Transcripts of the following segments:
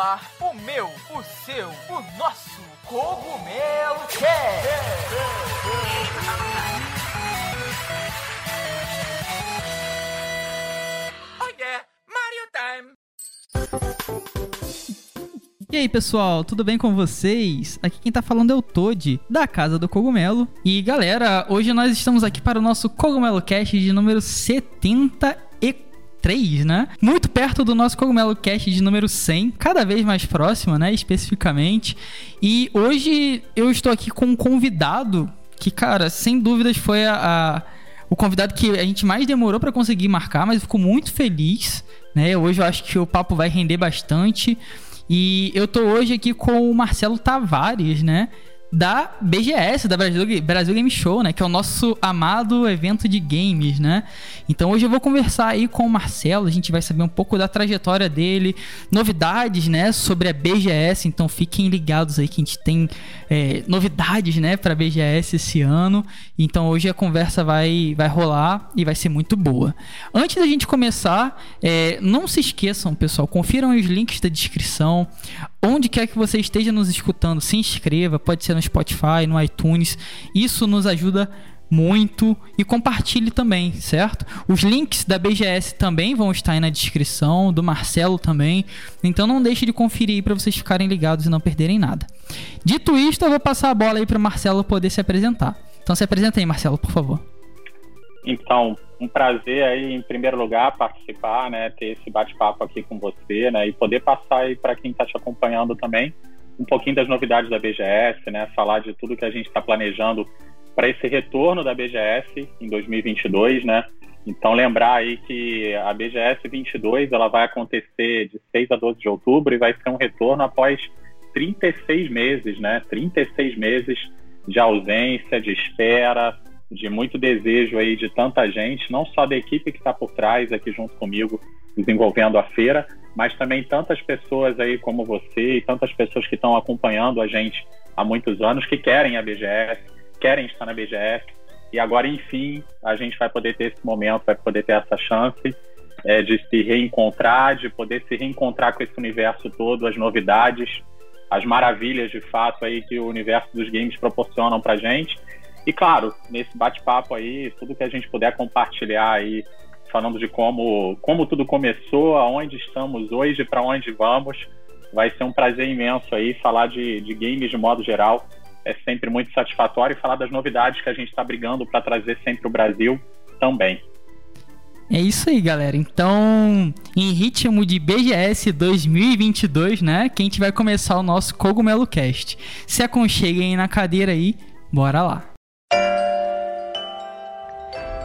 ar o meu, o seu, o nosso Cogumelo Cast. Oh yeah, Mario Time! E aí, pessoal, tudo bem com vocês? Aqui quem tá falando é o Toad, da Casa do Cogumelo. E galera, hoje nós estamos aqui para o nosso Cogumelo Cast de número 73, né? Muito perto do nosso Cogumelo Cast de número 100, cada vez mais próximo, né? Especificamente. E hoje eu estou aqui com um convidado que, cara, sem dúvidas foi a, a o convidado que a gente mais demorou para conseguir marcar, mas eu fico muito feliz, né? Hoje eu acho que o papo vai render bastante. E eu tô hoje aqui com o Marcelo Tavares, né? Da BGS, da Brasil, Brasil Game Show, né? Que é o nosso amado evento de games, né? Então hoje eu vou conversar aí com o Marcelo, a gente vai saber um pouco da trajetória dele, novidades, né? Sobre a BGS, então fiquem ligados aí que a gente tem é, novidades, né? Pra BGS esse ano. Então hoje a conversa vai, vai rolar e vai ser muito boa. Antes da gente começar, é, não se esqueçam, pessoal, confiram os links da descrição. Onde quer que você esteja nos escutando, se inscreva, pode ser no Spotify, no iTunes. Isso nos ajuda muito e compartilhe também, certo? Os links da BGS também vão estar aí na descrição, do Marcelo também. Então não deixe de conferir para vocês ficarem ligados e não perderem nada. Dito isto, eu vou passar a bola aí para Marcelo poder se apresentar. Então se apresenta aí, Marcelo, por favor. Então, um prazer aí, em primeiro lugar, participar, né, ter esse bate-papo aqui com você, né, e poder passar aí para quem está te acompanhando também um pouquinho das novidades da BGS, né, falar de tudo que a gente está planejando para esse retorno da BGS em 2022, né. Então, lembrar aí que a BGS 22 ela vai acontecer de 6 a 12 de outubro e vai ser um retorno após 36 meses, né, 36 meses de ausência, de espera, de muito desejo aí de tanta gente, não só da equipe que está por trás aqui junto comigo, desenvolvendo a feira, mas também tantas pessoas aí como você e tantas pessoas que estão acompanhando a gente há muitos anos, que querem a BGS, querem estar na BGS, e agora, enfim, a gente vai poder ter esse momento, vai poder ter essa chance é, de se reencontrar, de poder se reencontrar com esse universo todo, as novidades, as maravilhas de fato aí que o universo dos games proporcionam para gente e claro, nesse bate-papo aí, tudo que a gente puder compartilhar aí, falando de como, como tudo começou, aonde estamos hoje, para onde vamos, vai ser um prazer imenso aí falar de, de games de modo geral. É sempre muito satisfatório e falar das novidades que a gente está brigando para trazer sempre o Brasil também. É isso aí, galera. Então, em ritmo de BGS 2022, né? Que a gente vai começar o nosso Cogumelo Cast. Se aconcheguem na cadeira aí, bora lá.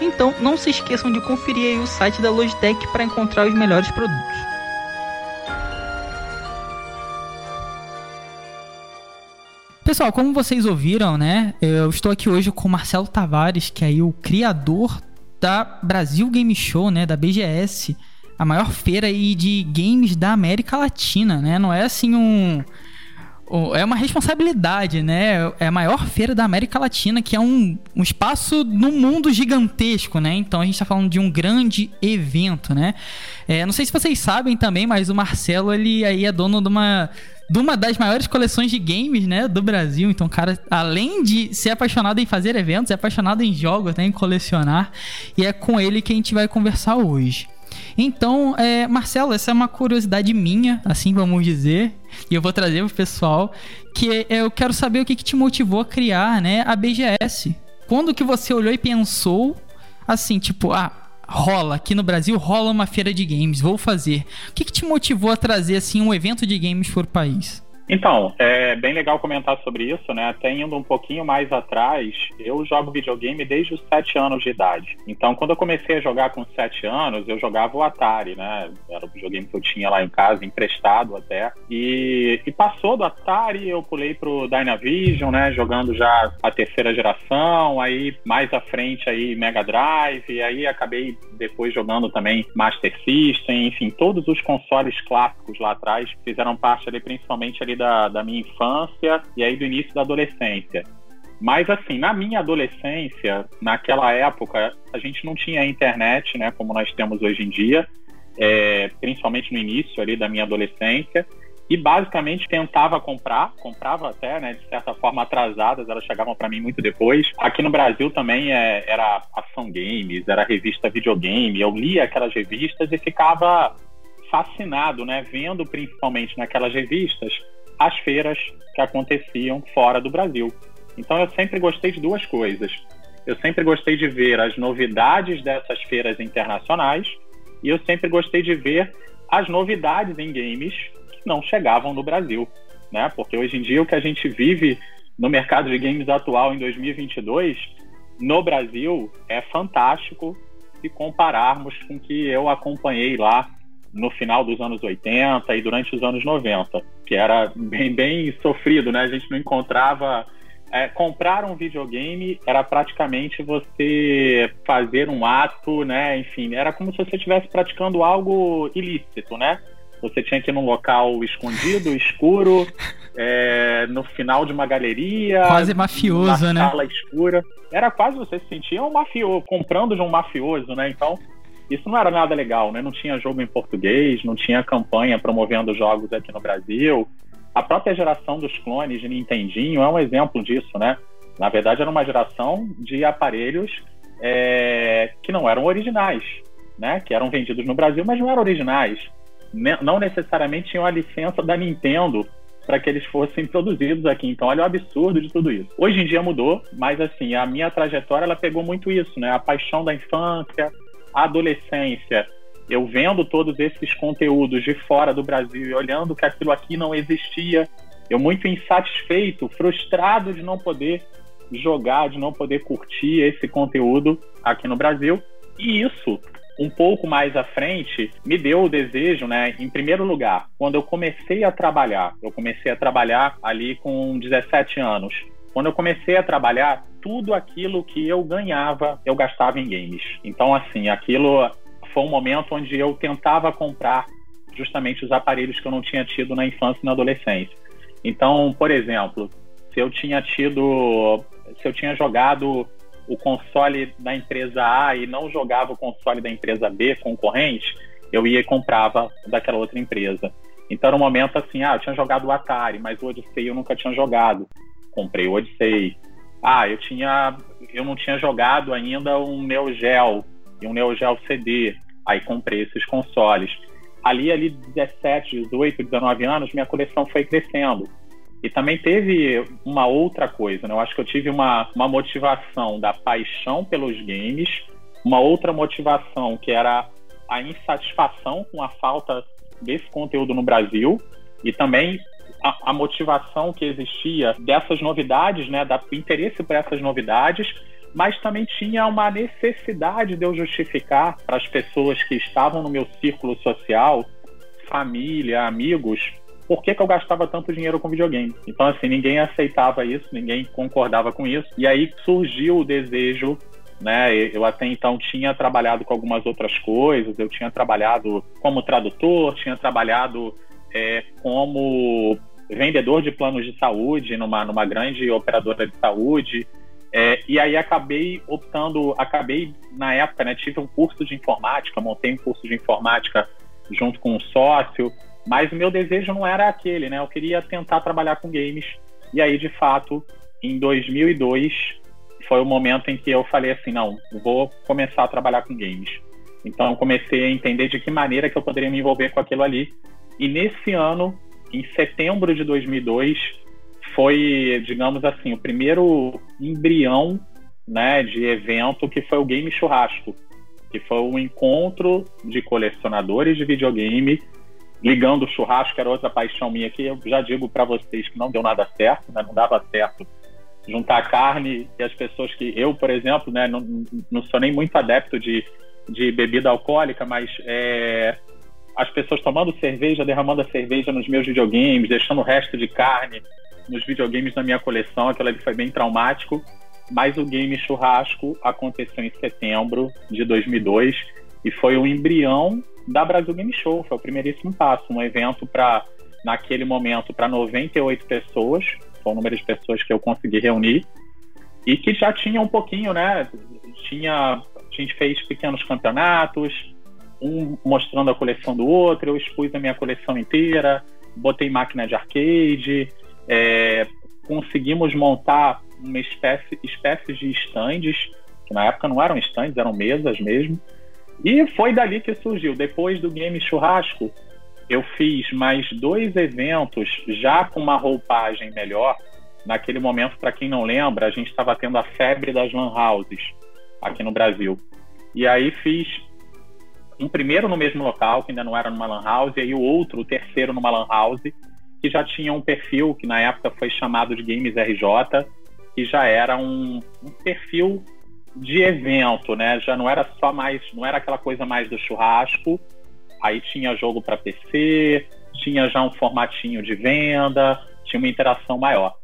Então, não se esqueçam de conferir o site da Logitech para encontrar os melhores produtos. Pessoal, como vocês ouviram, né? Eu estou aqui hoje com o Marcelo Tavares, que é o criador da Brasil Game Show, né, da BGS, a maior feira de games da América Latina, né? Não é assim um é uma responsabilidade, né? É a maior feira da América Latina, que é um, um espaço no mundo gigantesco, né? Então a gente está falando de um grande evento, né? É, não sei se vocês sabem também, mas o Marcelo, ele aí é dono de uma de uma das maiores coleções de games, né, do Brasil. Então, cara, além de ser apaixonado em fazer eventos, é apaixonado em jogos, né, em colecionar. E é com ele que a gente vai conversar hoje. Então, é, Marcelo, essa é uma curiosidade minha, assim vamos dizer, e eu vou trazer pro pessoal, que é, eu quero saber o que, que te motivou a criar, né, a BGS. Quando que você olhou e pensou, assim, tipo, ah, rola, aqui no Brasil rola uma feira de games, vou fazer. O que, que te motivou a trazer, assim, um evento de games para o país? Então, é bem legal comentar sobre isso, né? Até indo um pouquinho mais atrás, eu jogo videogame desde os 7 anos de idade. Então, quando eu comecei a jogar com 7 anos, eu jogava o Atari, né? Era o videogame que eu tinha lá em casa, emprestado até. E, e passou do Atari, eu pulei pro Dynavision, né? Jogando já a terceira geração, aí mais à frente aí Mega Drive, e aí acabei depois jogando também Master System, enfim, todos os consoles clássicos lá atrás fizeram parte ali, principalmente ali da, da minha infância e aí do início da adolescência. Mas assim, na minha adolescência, naquela época, a gente não tinha internet, né, como nós temos hoje em dia, é, principalmente no início ali da minha adolescência, e basicamente tentava comprar, comprava até, né, de certa forma atrasadas, elas chegavam para mim muito depois. Aqui no Brasil também é, era Ação Games, era revista Videogame, eu lia aquelas revistas e ficava fascinado, né, vendo principalmente naquelas revistas as feiras que aconteciam fora do Brasil. Então eu sempre gostei de duas coisas. Eu sempre gostei de ver as novidades dessas feiras internacionais e eu sempre gostei de ver as novidades em games que não chegavam no Brasil, né? Porque hoje em dia o que a gente vive no mercado de games atual em 2022 no Brasil é fantástico se compararmos com o que eu acompanhei lá no final dos anos 80 e durante os anos 90, que era bem, bem sofrido, né? A gente não encontrava. É, comprar um videogame era praticamente você fazer um ato, né? Enfim, era como se você estivesse praticando algo ilícito, né? Você tinha que ir num local escondido, escuro, é, no final de uma galeria. Quase mafioso, né? sala escura. Era quase você se sentia um mafioso, comprando de um mafioso, né? Então, isso não era nada legal, né? Não tinha jogo em português, não tinha campanha promovendo jogos aqui no Brasil. A própria geração dos clones de Nintendinho é um exemplo disso, né? Na verdade, era uma geração de aparelhos é, que não eram originais, né? Que eram vendidos no Brasil, mas não eram originais. Não necessariamente tinham a licença da Nintendo para que eles fossem produzidos aqui. Então, olha o absurdo de tudo isso. Hoje em dia mudou, mas assim, a minha trajetória ela pegou muito isso, né? A paixão da infância, adolescência, eu vendo todos esses conteúdos de fora do Brasil e olhando que aquilo aqui não existia, eu muito insatisfeito, frustrado de não poder jogar, de não poder curtir esse conteúdo aqui no Brasil. E isso, um pouco mais à frente, me deu o desejo, né? Em primeiro lugar, quando eu comecei a trabalhar, eu comecei a trabalhar ali com 17 anos. Quando eu comecei a trabalhar, tudo aquilo que eu ganhava, eu gastava em games. Então, assim, aquilo foi um momento onde eu tentava comprar justamente os aparelhos que eu não tinha tido na infância e na adolescência. Então, por exemplo, se eu tinha tido, se eu tinha jogado o console da empresa A e não jogava o console da empresa B concorrente, eu ia e comprava daquela outra empresa. Então, era um momento assim, ah, eu tinha jogado o Atari, mas o Odyssey eu nunca tinha jogado. Comprei o Odyssey. Ah, eu tinha, eu não tinha jogado ainda um Neo Geo e um Neo Geo CD. Aí comprei esses consoles. Ali, ali 17, 18, 19 anos, minha coleção foi crescendo. E também teve uma outra coisa, né? Eu acho que eu tive uma, uma motivação da paixão pelos games, uma outra motivação que era a insatisfação com a falta desse conteúdo no Brasil e também a, a, motivação que existia dessas novidades, né, da, interesse por essas novidades, mas também tinha uma necessidade de eu justificar para as pessoas que estavam no meu círculo social, família, amigos, por que, que eu gastava tanto dinheiro com videogame. Então, assim, ninguém aceitava isso, ninguém concordava com isso. E aí surgiu o desejo né? Eu até então tinha trabalhado com algumas outras coisas, eu tinha trabalhado como tradutor, tinha trabalhado é, como vendedor de planos de saúde numa, numa grande operadora de saúde. É, e aí acabei optando, acabei na época, né, tive um curso de informática, montei um curso de informática junto com um sócio, mas o meu desejo não era aquele, né? Eu queria tentar trabalhar com games. E aí, de fato, em 2002 foi o momento em que eu falei assim, não, vou começar a trabalhar com games. Então, comecei a entender de que maneira que eu poderia me envolver com aquilo ali. E nesse ano em setembro de 2002 foi, digamos assim, o primeiro embrião né, de evento que foi o Game Churrasco, que foi um encontro de colecionadores de videogame ligando o churrasco, era outra paixão minha que eu já digo para vocês que não deu nada certo, né? não dava certo juntar carne e as pessoas que eu, por exemplo, né, não, não sou nem muito adepto de, de bebida alcoólica, mas é, as pessoas tomando cerveja, derramando a cerveja nos meus videogames, deixando o resto de carne nos videogames da minha coleção, aquilo ali foi bem traumático. Mas o game churrasco aconteceu em setembro de 2002 e foi o embrião da Brasil Game Show, foi o primeiríssimo passo, um evento para naquele momento para 98 pessoas, foi o número de pessoas que eu consegui reunir e que já tinha um pouquinho, né? Tinha a gente fez pequenos campeonatos, um mostrando a coleção do outro, eu expus a minha coleção inteira, botei máquina de arcade, é, conseguimos montar uma espécie, espécie de estandes, que na época não eram estandes, eram mesas mesmo, e foi dali que surgiu. Depois do Game Churrasco, eu fiz mais dois eventos já com uma roupagem melhor. Naquele momento, para quem não lembra, a gente estava tendo a febre das lan houses aqui no Brasil. E aí fiz um primeiro no mesmo local, que ainda não era numa lan house, e aí o outro, o terceiro numa lan house, que já tinha um perfil que na época foi chamado de Games RJ, que já era um, um perfil de evento, né? Já não era só mais, não era aquela coisa mais do churrasco. Aí tinha jogo para PC, tinha já um formatinho de venda, tinha uma interação maior.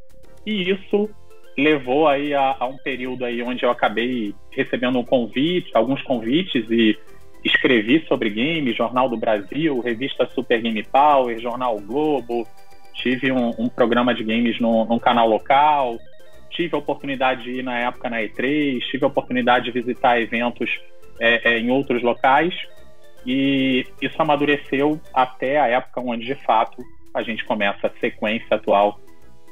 E isso levou aí a, a um período aí onde eu acabei recebendo um convite, alguns convites e escrevi sobre games, Jornal do Brasil, revista Super Game Power, Jornal Globo, tive um, um programa de games no, num canal local, tive a oportunidade de ir na época na E3, tive a oportunidade de visitar eventos é, é, em outros locais. E isso amadureceu até a época onde de fato a gente começa a sequência atual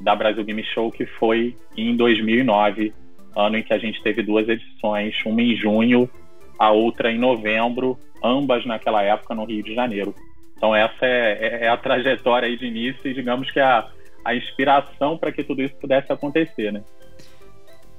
da Brasil Game Show, que foi em 2009, ano em que a gente teve duas edições, uma em junho, a outra em novembro, ambas naquela época no Rio de Janeiro. Então essa é, é, é a trajetória aí de início e digamos que a, a inspiração para que tudo isso pudesse acontecer, né?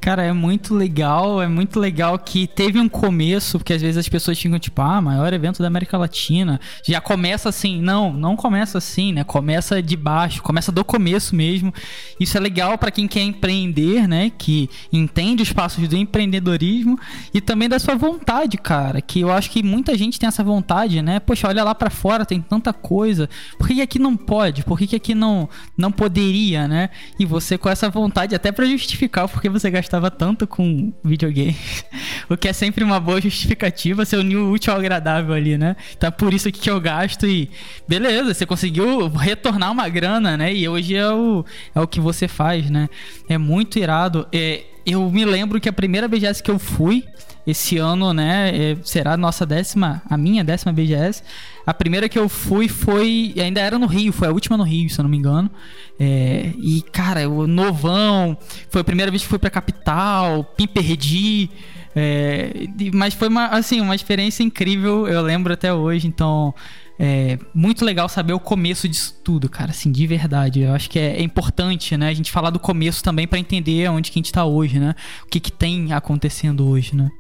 Cara, é muito legal, é muito legal que teve um começo, porque às vezes as pessoas ficam tipo, ah, maior evento da América Latina. Já começa assim. Não, não começa assim, né? Começa de baixo, começa do começo mesmo. Isso é legal para quem quer empreender, né? Que entende os passos do empreendedorismo e também da sua vontade, cara. Que eu acho que muita gente tem essa vontade, né? Poxa, olha lá para fora, tem tanta coisa. Por que, aqui não pode? Por que, aqui não, não poderia, né? E você com essa vontade, até para justificar porque você gasta gastava tanto com videogame. o que é sempre uma boa justificativa, você uniu o útil ao agradável ali, né? Então é por isso que eu gasto e beleza, você conseguiu retornar uma grana, né? E hoje é o, é o que você faz, né? É muito irado. É, eu me lembro que a primeira BGS que eu fui, esse ano, né, é, será a nossa décima, a minha décima BGS. A primeira que eu fui foi, ainda era no Rio, foi a última no Rio, se eu não me engano. É, e, cara, o novão, foi a primeira vez que fui pra capital, me perdi. É, mas foi uma, assim, uma experiência incrível, eu lembro até hoje, então é muito legal saber o começo disso tudo, cara, assim, de verdade. Eu acho que é, é importante, né, a gente falar do começo também para entender onde que a gente tá hoje, né? O que que tem acontecendo hoje, né?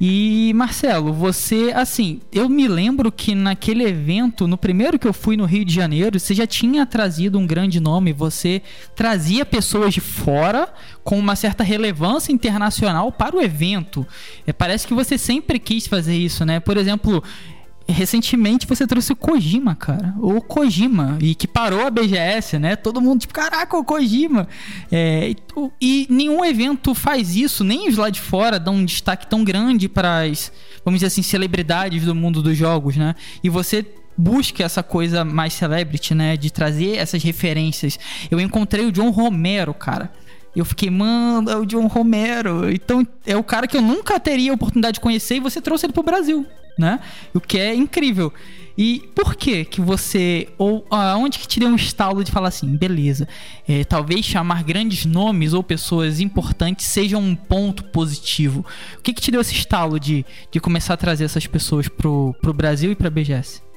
E Marcelo, você, assim, eu me lembro que naquele evento, no primeiro que eu fui no Rio de Janeiro, você já tinha trazido um grande nome, você trazia pessoas de fora com uma certa relevância internacional para o evento. É, parece que você sempre quis fazer isso, né? Por exemplo, recentemente você trouxe o Kojima, cara. O Kojima. E que parou a BGS, né? Todo mundo, tipo, caraca, o Kojima. É, e, e, nenhum evento faz isso, nem os lá de fora dão um destaque tão grande para as, vamos dizer assim, celebridades do mundo dos jogos, né? E você busca essa coisa mais celebrity, né? De trazer essas referências. Eu encontrei o John Romero, cara. Eu fiquei, mano, é o John Romero. Então, é o cara que eu nunca teria a oportunidade de conhecer e você trouxe ele pro Brasil né? O que é incrível. E por que que você ou aonde que te deu um estalo de falar assim, beleza? É, talvez chamar grandes nomes ou pessoas importantes seja um ponto positivo. O que que te deu esse estalo de, de começar a trazer essas pessoas pro, pro Brasil e para a BGS?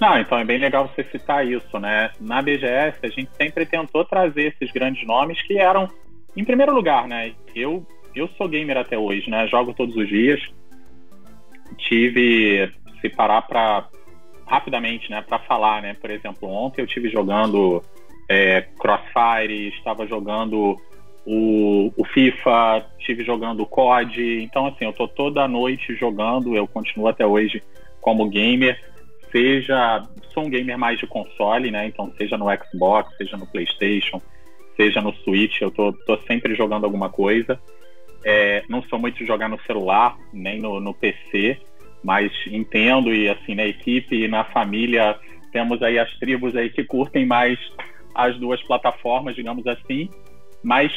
Não, então é bem legal você citar isso, né? Na BGS a gente sempre tentou trazer esses grandes nomes que eram, em primeiro lugar, né? Eu eu sou gamer até hoje, né? Jogo todos os dias tive, se parar para rapidamente, né, para falar, né? Por exemplo, ontem eu tive jogando é, Crossfire, estava jogando o, o, FIFA, estive jogando o COD. Então, assim, eu tô toda noite jogando, eu continuo até hoje como gamer. Seja, sou um gamer mais de console, né? Então, seja no Xbox, seja no PlayStation, seja no Switch, eu tô, tô sempre jogando alguma coisa. É, não sou muito de jogar no celular, nem no, no PC mas entendo e assim na equipe e na família temos aí as tribos aí que curtem mais as duas plataformas, digamos assim, mas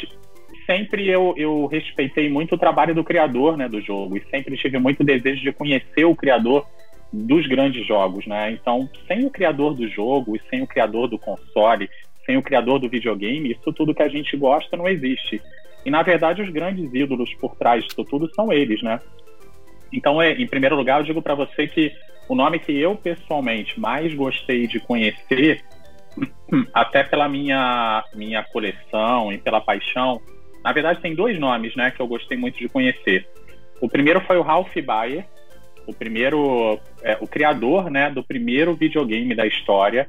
sempre eu, eu respeitei muito o trabalho do criador né, do jogo e sempre tive muito desejo de conhecer o criador dos grandes jogos, né? Então, sem o criador do jogo e sem o criador do console, sem o criador do videogame, isso tudo que a gente gosta não existe. E na verdade, os grandes ídolos por trás disso tudo são eles, né? Então, é, em primeiro lugar, eu digo para você que o nome que eu pessoalmente mais gostei de conhecer, até pela minha, minha coleção e pela paixão, na verdade tem dois nomes né, que eu gostei muito de conhecer. O primeiro foi o Ralph Baer, o primeiro, é, o criador né, do primeiro videogame da história.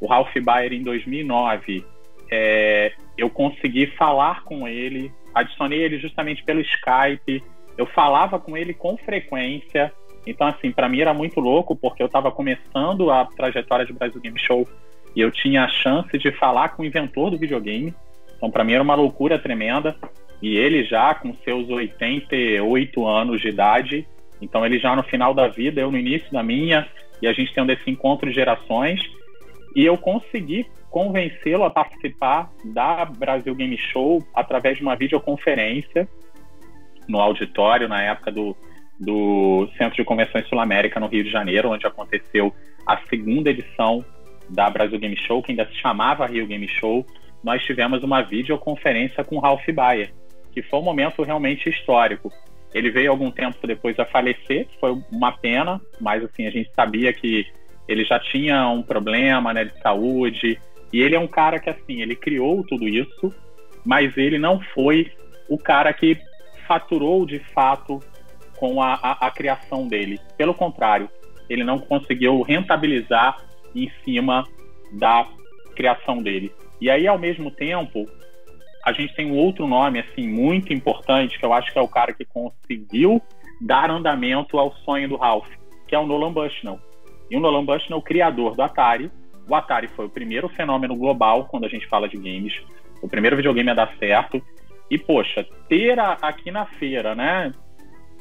O Ralph Baer, em 2009, é, eu consegui falar com ele, adicionei ele justamente pelo Skype, eu falava com ele com frequência. Então, assim, para mim era muito louco, porque eu estava começando a trajetória de Brasil Game Show e eu tinha a chance de falar com o inventor do videogame. Então, para mim era uma loucura tremenda. E ele já com seus 88 anos de idade, então ele já no final da vida, eu no início da minha, e a gente tendo esse encontro de gerações. E eu consegui convencê-lo a participar da Brasil Game Show através de uma videoconferência no auditório na época do, do Centro de Convenções Sul-América no Rio de Janeiro, onde aconteceu a segunda edição da Brasil Game Show, que ainda se chamava Rio Game Show. Nós tivemos uma videoconferência com Ralph Baer, que foi um momento realmente histórico. Ele veio algum tempo depois a falecer, que foi uma pena, mas assim a gente sabia que ele já tinha um problema né, de saúde e ele é um cara que assim ele criou tudo isso, mas ele não foi o cara que faturou de fato com a, a, a criação dele. Pelo contrário, ele não conseguiu rentabilizar em cima da criação dele. E aí, ao mesmo tempo, a gente tem um outro nome assim muito importante que eu acho que é o cara que conseguiu dar andamento ao sonho do Ralph, que é o Nolan Bushnell. E o Nolan Bushnell, o criador do Atari. O Atari foi o primeiro fenômeno global quando a gente fala de games, o primeiro videogame a dar certo. E, poxa, ter a, aqui na feira, né,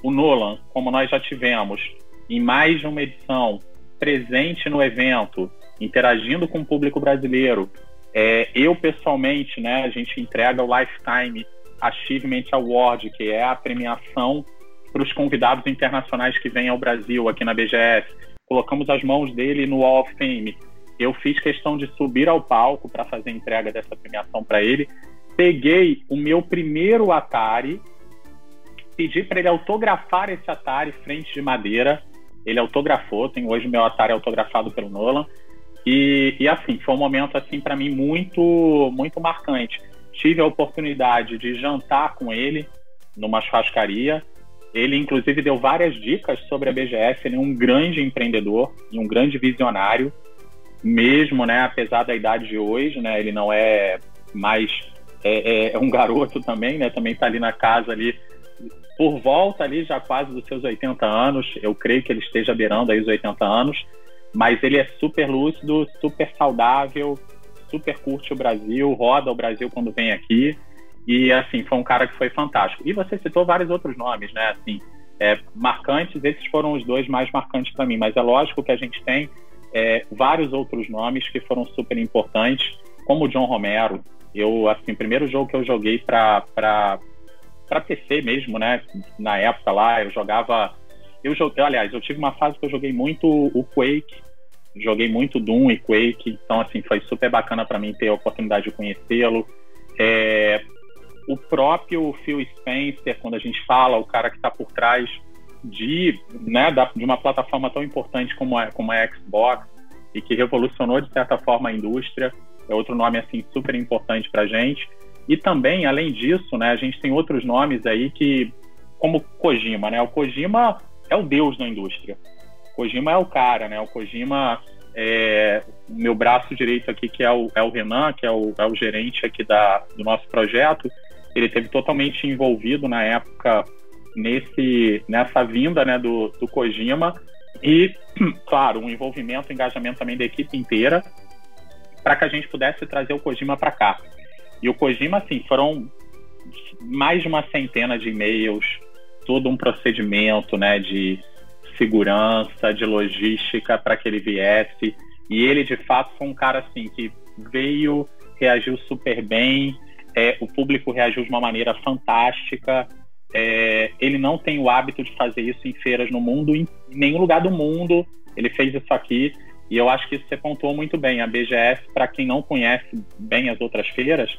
o Nolan, como nós já tivemos, em mais de uma edição, presente no evento, interagindo com o público brasileiro. É, eu, pessoalmente, né, a gente entrega o Lifetime Achievement Award, que é a premiação para os convidados internacionais que vêm ao Brasil, aqui na BGS. Colocamos as mãos dele no Wall of Fame. Eu fiz questão de subir ao palco para fazer a entrega dessa premiação para ele peguei o meu primeiro Atari, pedi para ele autografar esse Atari frente de madeira. Ele autografou, tem hoje meu Atari autografado pelo Nolan. E, e assim, foi um momento assim para mim muito muito marcante. Tive a oportunidade de jantar com ele numa churrascaria. Ele inclusive deu várias dicas sobre a BGS, ele é um grande empreendedor e um grande visionário, mesmo, né, apesar da idade de hoje, né, ele não é mais é, é, é um garoto também, né? Também está ali na casa ali por volta ali já quase dos seus 80 anos. Eu creio que ele esteja beirando aí os 80 anos, mas ele é super lúcido, super saudável, super curte o Brasil, roda o Brasil quando vem aqui. E assim, foi um cara que foi fantástico. E você citou vários outros nomes, né? Assim, é, marcantes, esses foram os dois mais marcantes para mim, mas é lógico que a gente tem é, vários outros nomes que foram super importantes, como o John Romero, eu, assim, o primeiro jogo que eu joguei para PC mesmo, né? Na época lá, eu jogava. Eu joguei, aliás, eu tive uma fase que eu joguei muito o Quake, joguei muito Doom e Quake, então assim foi super bacana para mim ter a oportunidade de conhecê-lo. É, o próprio Phil Spencer, quando a gente fala, o cara que está por trás de, né, da, de uma plataforma tão importante como a, como a Xbox e que revolucionou de certa forma a indústria é outro nome assim super importante para gente. E também, além disso, né, a gente tem outros nomes aí que, como Kojima, né? O Kojima é o deus da indústria. Kojima é o cara, né? O Kojima é, o meu braço direito aqui, que é o, é o Renan, que é o, é o gerente aqui da, do nosso projeto, ele teve totalmente envolvido na época nesse, nessa vinda né, do, do Kojima e, claro, um envolvimento, um engajamento também da equipe inteira para que a gente pudesse trazer o Kojima para cá. E o Kojima, assim, foram mais de uma centena de e-mails, todo um procedimento, né, de segurança, de logística para que ele viesse. E ele, de fato, foi um cara assim que veio, reagiu super bem, é, o público reagiu de uma maneira fantástica. É, ele não tem o hábito de fazer isso em feiras no mundo, em nenhum lugar do mundo. Ele fez isso aqui e eu acho que isso você pontuou muito bem. A BGS, para quem não conhece bem as outras feiras,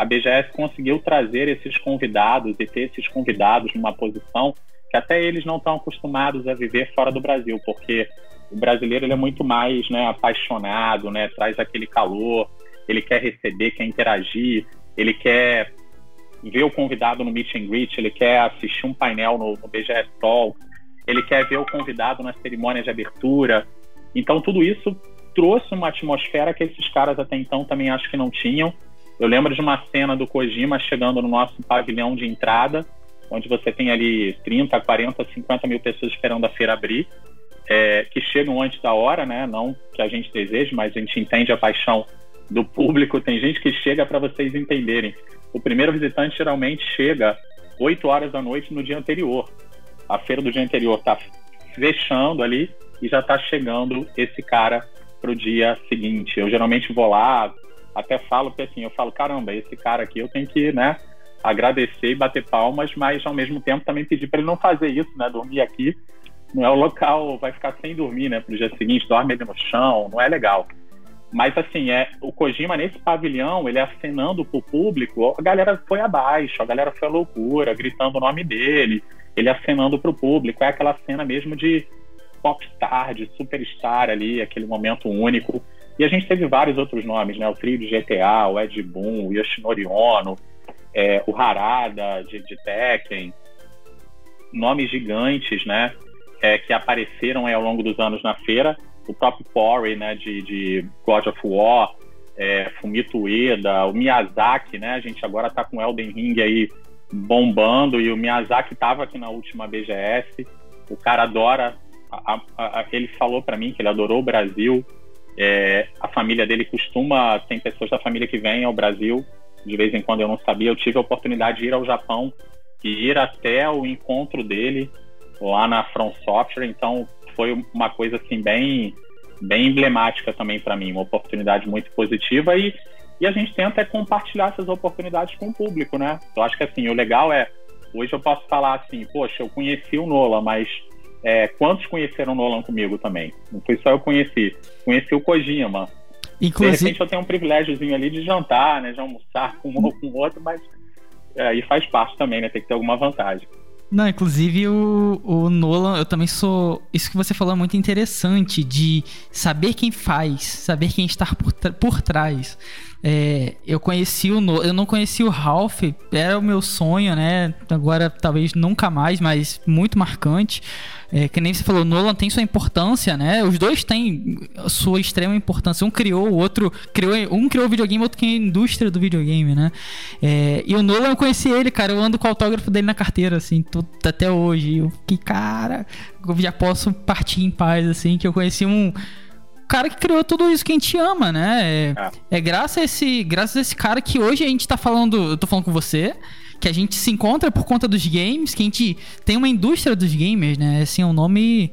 a BGS conseguiu trazer esses convidados e ter esses convidados numa posição que até eles não estão acostumados a viver fora do Brasil, porque o brasileiro ele é muito mais né, apaixonado, né, traz aquele calor, ele quer receber, quer interagir, ele quer ver o convidado no meet and greet, ele quer assistir um painel no, no BGS Talk, ele quer ver o convidado na cerimônia de abertura. Então tudo isso trouxe uma atmosfera que esses caras até então também acho que não tinham. Eu lembro de uma cena do Kojima chegando no nosso pavilhão de entrada, onde você tem ali 30, 40, 50 mil pessoas esperando a feira abrir, é, que chegam antes da hora, né? Não que a gente deseje, mas a gente entende a paixão do público. Tem gente que chega para vocês entenderem. O primeiro visitante geralmente chega 8 horas da noite no dia anterior. A feira do dia anterior está fechando ali e já está chegando esse cara para o dia seguinte. Eu geralmente vou lá, até falo que assim, eu falo, caramba, esse cara aqui eu tenho que, né, agradecer e bater palmas, mas ao mesmo tempo também pedir para ele não fazer isso, né? Dormir aqui não é o local, vai ficar sem dormir, né? Pro dia seguinte, dorme ele no chão, não é legal. Mas assim, é o Kojima nesse pavilhão, ele acenando pro público, a galera foi abaixo, a galera foi à loucura, gritando o nome dele, ele acenando pro público, é aquela cena mesmo de popstar, de superstar ali, aquele momento único. E a gente teve vários outros nomes, né? O trio de GTA, o Ed Boon, o Yoshinori Ono, é, o Harada de, de Tekken, nomes gigantes, né, é, que apareceram é, ao longo dos anos na feira, o próprio Corey, né, de, de God of War, é, Fumito Ueda, o Miyazaki, né, a gente agora está com Elden Ring aí bombando e o Miyazaki estava aqui na última BGS, o cara adora, a, a, a, ele falou para mim que ele adorou o Brasil, é, a família dele costuma, tem pessoas da família que vêm ao Brasil de vez em quando eu não sabia, eu tive a oportunidade de ir ao Japão e ir até o encontro dele lá na From Software, então foi uma coisa assim bem bem emblemática também para mim, uma oportunidade muito positiva e, e a gente tenta é compartilhar essas oportunidades com o público, né? Eu acho que assim, o legal é, hoje eu posso falar assim, poxa, eu conheci o Nolan, mas é, quantos conheceram o Nolan comigo também? Não foi só eu conheci, conheci o Kojima, Inclusive... De repente eu tenho um privilégiozinho ali de jantar, né? De almoçar com um ou com o outro, mas aí é, faz parte também, né? Tem que ter alguma vantagem. Não, inclusive o, o Nolan, eu também sou. Isso que você falou é muito interessante, de saber quem faz, saber quem está por, por trás. É, eu conheci o no... eu não conheci o Ralph, era o meu sonho, né? Agora talvez nunca mais, mas muito marcante. É, que nem você falou, Nolan tem sua importância, né? Os dois têm sua extrema importância. Um criou, o outro criou, um criou o videogame, outro criou a indústria do videogame, né? É, e o Nolan eu conheci ele, cara. Eu ando com o autógrafo dele na carteira, assim, tô, até hoje. Eu, que cara, eu já posso partir em paz, assim, que eu conheci um cara que criou tudo isso que a gente ama, né? É, é. é graças, a esse, graças a esse cara que hoje a gente tá falando. Eu tô falando com você. Que a gente se encontra por conta dos games, que a gente tem uma indústria dos gamers, né? Assim, é um nome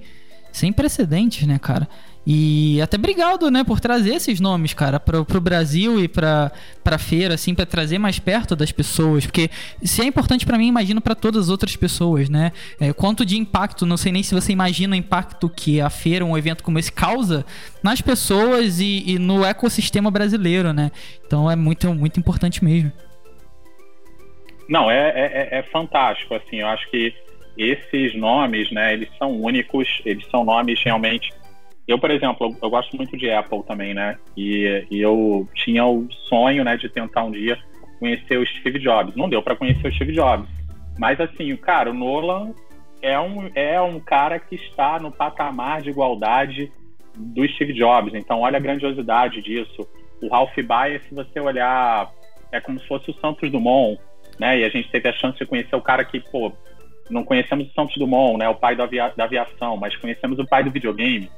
sem precedentes, né, cara? E até obrigado, né, por trazer esses nomes, cara, pro, pro Brasil e pra, pra feira, assim, para trazer mais perto das pessoas. Porque se é importante para mim, imagino para todas as outras pessoas, né? É, quanto de impacto, não sei nem se você imagina o impacto que a feira, um evento como esse, causa nas pessoas e, e no ecossistema brasileiro, né? Então é muito, muito importante mesmo. Não, é, é, é, é fantástico, assim, eu acho que esses nomes, né, eles são únicos, eles são nomes realmente eu, por exemplo, eu, eu, gosto muito de Apple também, né? E, e, eu tinha o sonho, né, de tentar um dia conhecer o Steve Jobs. Não deu para conhecer o Steve Jobs. Mas, assim, cara, o Nolan é um, é um cara que está no patamar de igualdade do Steve Jobs. Então, olha a grandiosidade disso. O Ralph Baer, se você olhar, é como se fosse o Santos Dumont, né? E a gente teve a chance de conhecer o cara que, pô, não conhecemos o Santos Dumont, né? O pai da, avia da aviação, mas conhecemos o pai do videogame.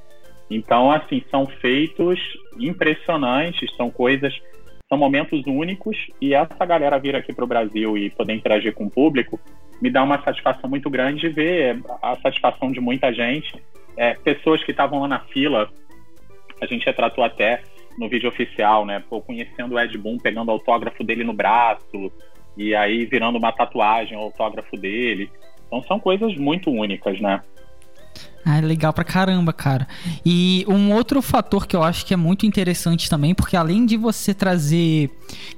Então, assim, são feitos impressionantes, são coisas, são momentos únicos e essa galera vir aqui para o Brasil e poder interagir com o público me dá uma satisfação muito grande de ver a satisfação de muita gente, é, pessoas que estavam lá na fila, a gente retratou até no vídeo oficial, né? Pô, conhecendo o Ed Boon, pegando o autógrafo dele no braço e aí virando uma tatuagem, o autógrafo dele. Então são coisas muito únicas, né? Ah, legal pra caramba, cara. E um outro fator que eu acho que é muito interessante também, porque além de você trazer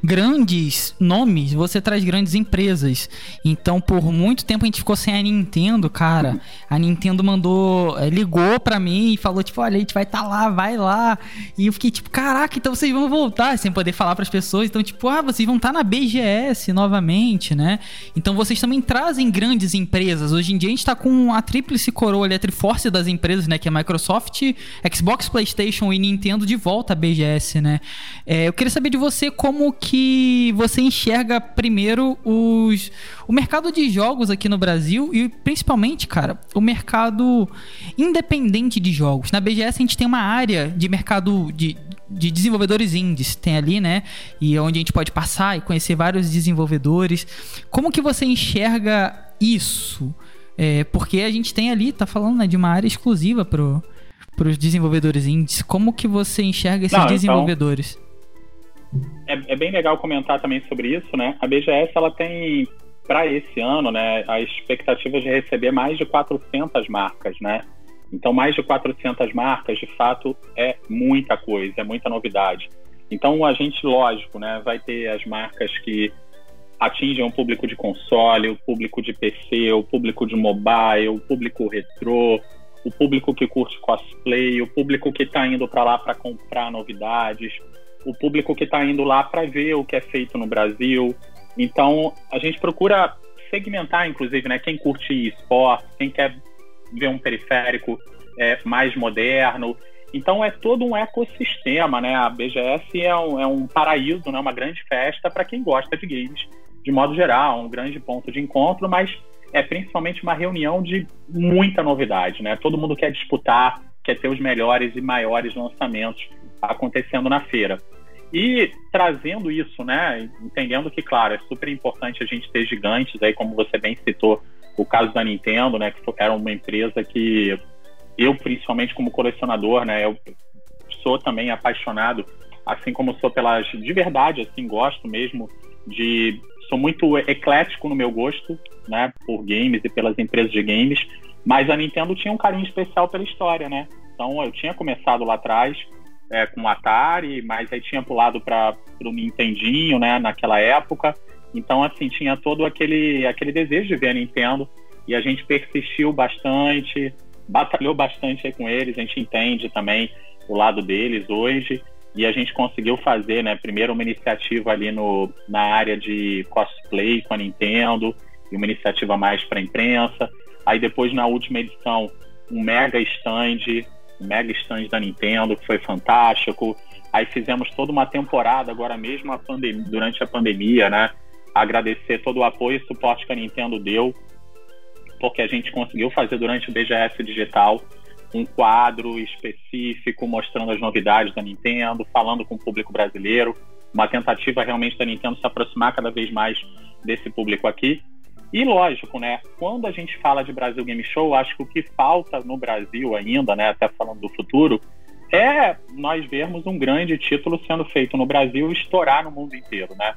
grandes nomes, você traz grandes empresas. Então, por muito tempo a gente ficou sem a Nintendo, cara. A Nintendo mandou, eh, ligou pra mim e falou, tipo, olha, a gente vai estar tá lá, vai lá. E eu fiquei tipo, caraca, então vocês vão voltar, sem poder falar pras pessoas. Então, tipo, ah, vocês vão estar tá na BGS novamente, né? Então vocês também trazem grandes empresas. Hoje em dia a gente tá com a tríplice coroa Electriforce force das empresas, né? Que é Microsoft, Xbox, PlayStation e Nintendo de volta à BGS, né? É, eu queria saber de você como que você enxerga primeiro os, o mercado de jogos aqui no Brasil e principalmente, cara, o mercado independente de jogos. Na BGS a gente tem uma área de mercado de, de desenvolvedores indies, tem ali, né? E onde a gente pode passar e conhecer vários desenvolvedores. Como que você enxerga isso? É, porque a gente tem ali, tá falando né, de uma área exclusiva pro, os desenvolvedores indies. Como que você enxerga esses Não, então, desenvolvedores? É, é, bem legal comentar também sobre isso, né? A BGS ela tem para esse ano, né, a expectativa de receber mais de 400 marcas, né? Então, mais de 400 marcas, de fato, é muita coisa, é muita novidade. Então, a gente, lógico, né, vai ter as marcas que atingem o público de console, o público de PC, o público de mobile, o público retrô, o público que curte cosplay, o público que está indo para lá para comprar novidades, o público que está indo lá para ver o que é feito no Brasil. Então, a gente procura segmentar, inclusive, né, quem curte esporte, quem quer ver um periférico é, mais moderno. Então, é todo um ecossistema, né? A BGS é um, é um paraíso, né? uma grande festa para quem gosta de games de modo geral, um grande ponto de encontro, mas é principalmente uma reunião de muita novidade, né? Todo mundo quer disputar, quer ter os melhores e maiores lançamentos acontecendo na feira. E trazendo isso, né, entendendo que, claro, é super importante a gente ter gigantes, aí como você bem citou, o caso da Nintendo, né, que era uma empresa que eu, principalmente como colecionador, né, eu sou também apaixonado, assim como sou pelas, de verdade, assim, gosto mesmo de sou muito eclético no meu gosto, né, por games e pelas empresas de games, mas a Nintendo tinha um carinho especial pela história, né? Então eu tinha começado lá atrás é, com o Atari, mas aí tinha pulado para o Nintendinho, né, naquela época. Então assim tinha todo aquele aquele desejo de ver a Nintendo e a gente persistiu bastante, batalhou bastante com eles. A gente entende também o lado deles hoje e a gente conseguiu fazer, né, primeiro uma iniciativa ali no, na área de cosplay com a Nintendo, e uma iniciativa mais para a imprensa. Aí depois, na última edição, um mega stand, um mega stand da Nintendo, que foi fantástico. Aí fizemos toda uma temporada, agora mesmo a durante a pandemia, né? Agradecer todo o apoio e suporte que a Nintendo deu, porque a gente conseguiu fazer durante o BGS Digital um quadro específico mostrando as novidades da Nintendo, falando com o público brasileiro, uma tentativa realmente da Nintendo se aproximar cada vez mais desse público aqui. E lógico, né, quando a gente fala de Brasil Game Show, acho que o que falta no Brasil ainda, né, até falando do futuro, é nós vermos um grande título sendo feito no Brasil e estourar no mundo inteiro, né?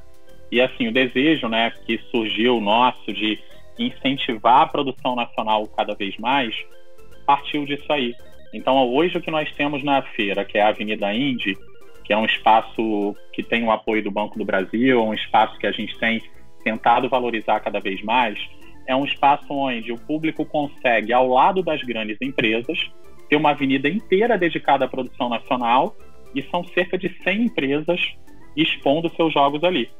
E assim, o desejo, né, que surgiu nosso de incentivar a produção nacional cada vez mais, partiu disso aí. Então, hoje o que nós temos na feira, que é a Avenida Indy, que é um espaço que tem o apoio do Banco do Brasil, um espaço que a gente tem tentado valorizar cada vez mais, é um espaço onde o público consegue, ao lado das grandes empresas, ter uma avenida inteira dedicada à produção nacional e são cerca de 100 empresas expondo seus jogos ali.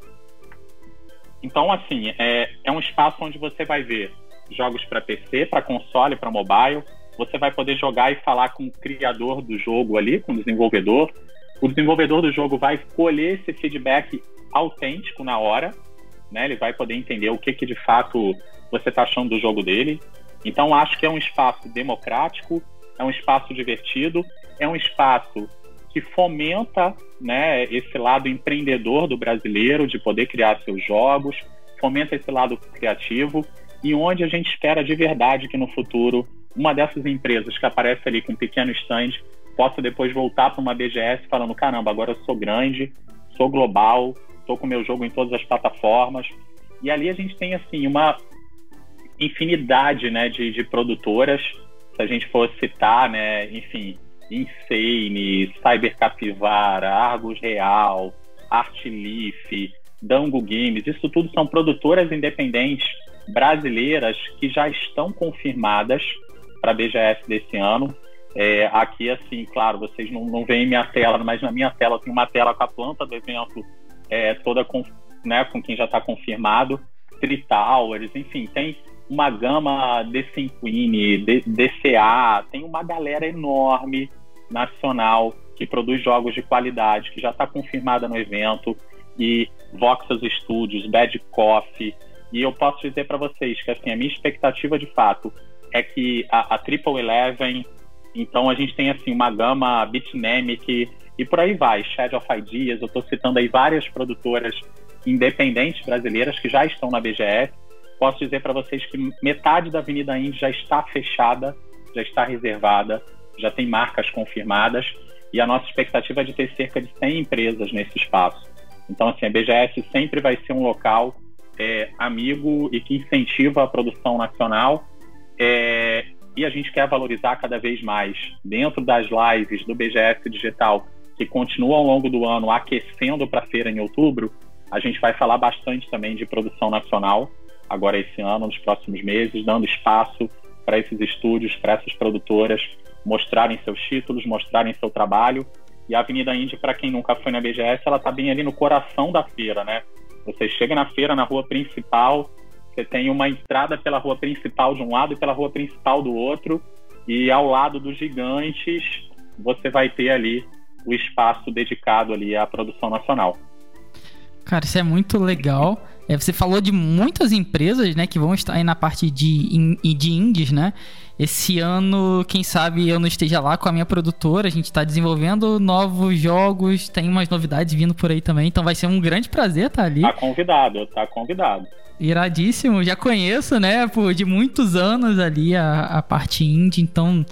Então, assim, é, é um espaço onde você vai ver jogos para PC, para console, para mobile. Você vai poder jogar e falar com o criador do jogo ali, com o desenvolvedor. O desenvolvedor do jogo vai colher esse feedback autêntico na hora, né? Ele vai poder entender o que, que de fato você está achando do jogo dele. Então acho que é um espaço democrático, é um espaço divertido, é um espaço que fomenta né, esse lado empreendedor do brasileiro de poder criar seus jogos, fomenta esse lado criativo e onde a gente espera de verdade que no futuro uma dessas empresas que aparece ali com um pequeno stand possa depois voltar para uma BGS falando caramba, agora eu sou grande, sou global, estou com meu jogo em todas as plataformas. E ali a gente tem assim uma infinidade né, de, de produtoras. Se a gente for citar, né, enfim, Insane, Cyber Capivara, Argus Real, Artleaf, Dango Games, isso tudo são produtoras independentes brasileiras que já estão confirmadas para a BGS desse ano. É, aqui, assim, claro, vocês não, não veem minha tela, mas na minha tela tem uma tela com a planta do evento é, toda com, né, com quem já está confirmado. Three Towers, enfim, tem uma gama de Cinquini, DCA, tem uma galera enorme nacional que produz jogos de qualidade, que já está confirmada no evento, e Voxels Studios, Bad Coffee, e eu posso dizer para vocês que assim, a minha expectativa de fato é que a, a Triple Eleven, então a gente tem assim uma gama Bitnamic e por aí vai, Shadow of Ideas, eu estou citando aí várias produtoras independentes brasileiras que já estão na BGS, posso dizer para vocês que metade da Avenida Indy já está fechada, já está reservada, já tem marcas confirmadas e a nossa expectativa é de ter cerca de 100 empresas nesse espaço. Então, assim, a BGS sempre vai ser um local é, amigo e que incentiva a produção nacional é, e a gente quer valorizar cada vez mais dentro das lives do BGS Digital que continuam ao longo do ano aquecendo para a feira em outubro, a gente vai falar bastante também de produção nacional agora esse ano, nos próximos meses, dando espaço para esses estúdios, para essas produtoras mostrarem seus títulos, mostrarem seu trabalho. E a Avenida Indy, para quem nunca foi na BGS, ela está bem ali no coração da feira, né? Você chega na feira, na rua principal, você tem uma entrada pela rua principal de um lado e pela rua principal do outro, e ao lado dos gigantes, você vai ter ali o espaço dedicado ali à produção nacional. Cara, isso é muito legal. É, você falou de muitas empresas, né, que vão estar aí na parte de, de indies, né? Esse ano, quem sabe eu não esteja lá com a minha produtora, a gente está desenvolvendo novos jogos, tem umas novidades vindo por aí também, então vai ser um grande prazer estar ali. Tá convidado, tá convidado. Iradíssimo, já conheço, né, por de muitos anos ali a, a parte indie, então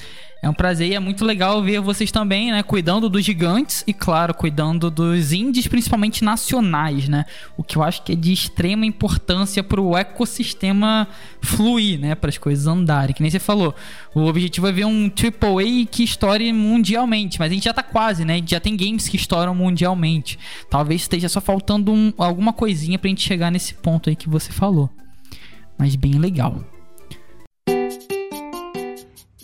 é um prazer e é muito legal ver vocês também, né, cuidando dos gigantes e, claro, cuidando dos indies, principalmente nacionais, né? O que eu acho que é de extrema importância para o ecossistema fluir, né, para as coisas andarem. Que nem você falou, o objetivo é ver um AAA que estoure mundialmente, mas a gente já tá quase, né? Já tem games que estouram mundialmente. Talvez esteja só faltando um, alguma coisinha pra gente chegar nesse ponto aí que você falou. Mas bem legal.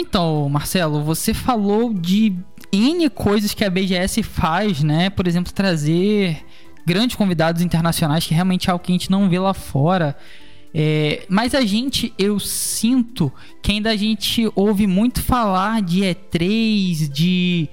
Então, Marcelo, você falou de N coisas que a BGS faz, né? Por exemplo, trazer grandes convidados internacionais, que realmente é algo que a gente não vê lá fora. É, mas a gente, eu sinto que ainda a gente ouve muito falar de E3, de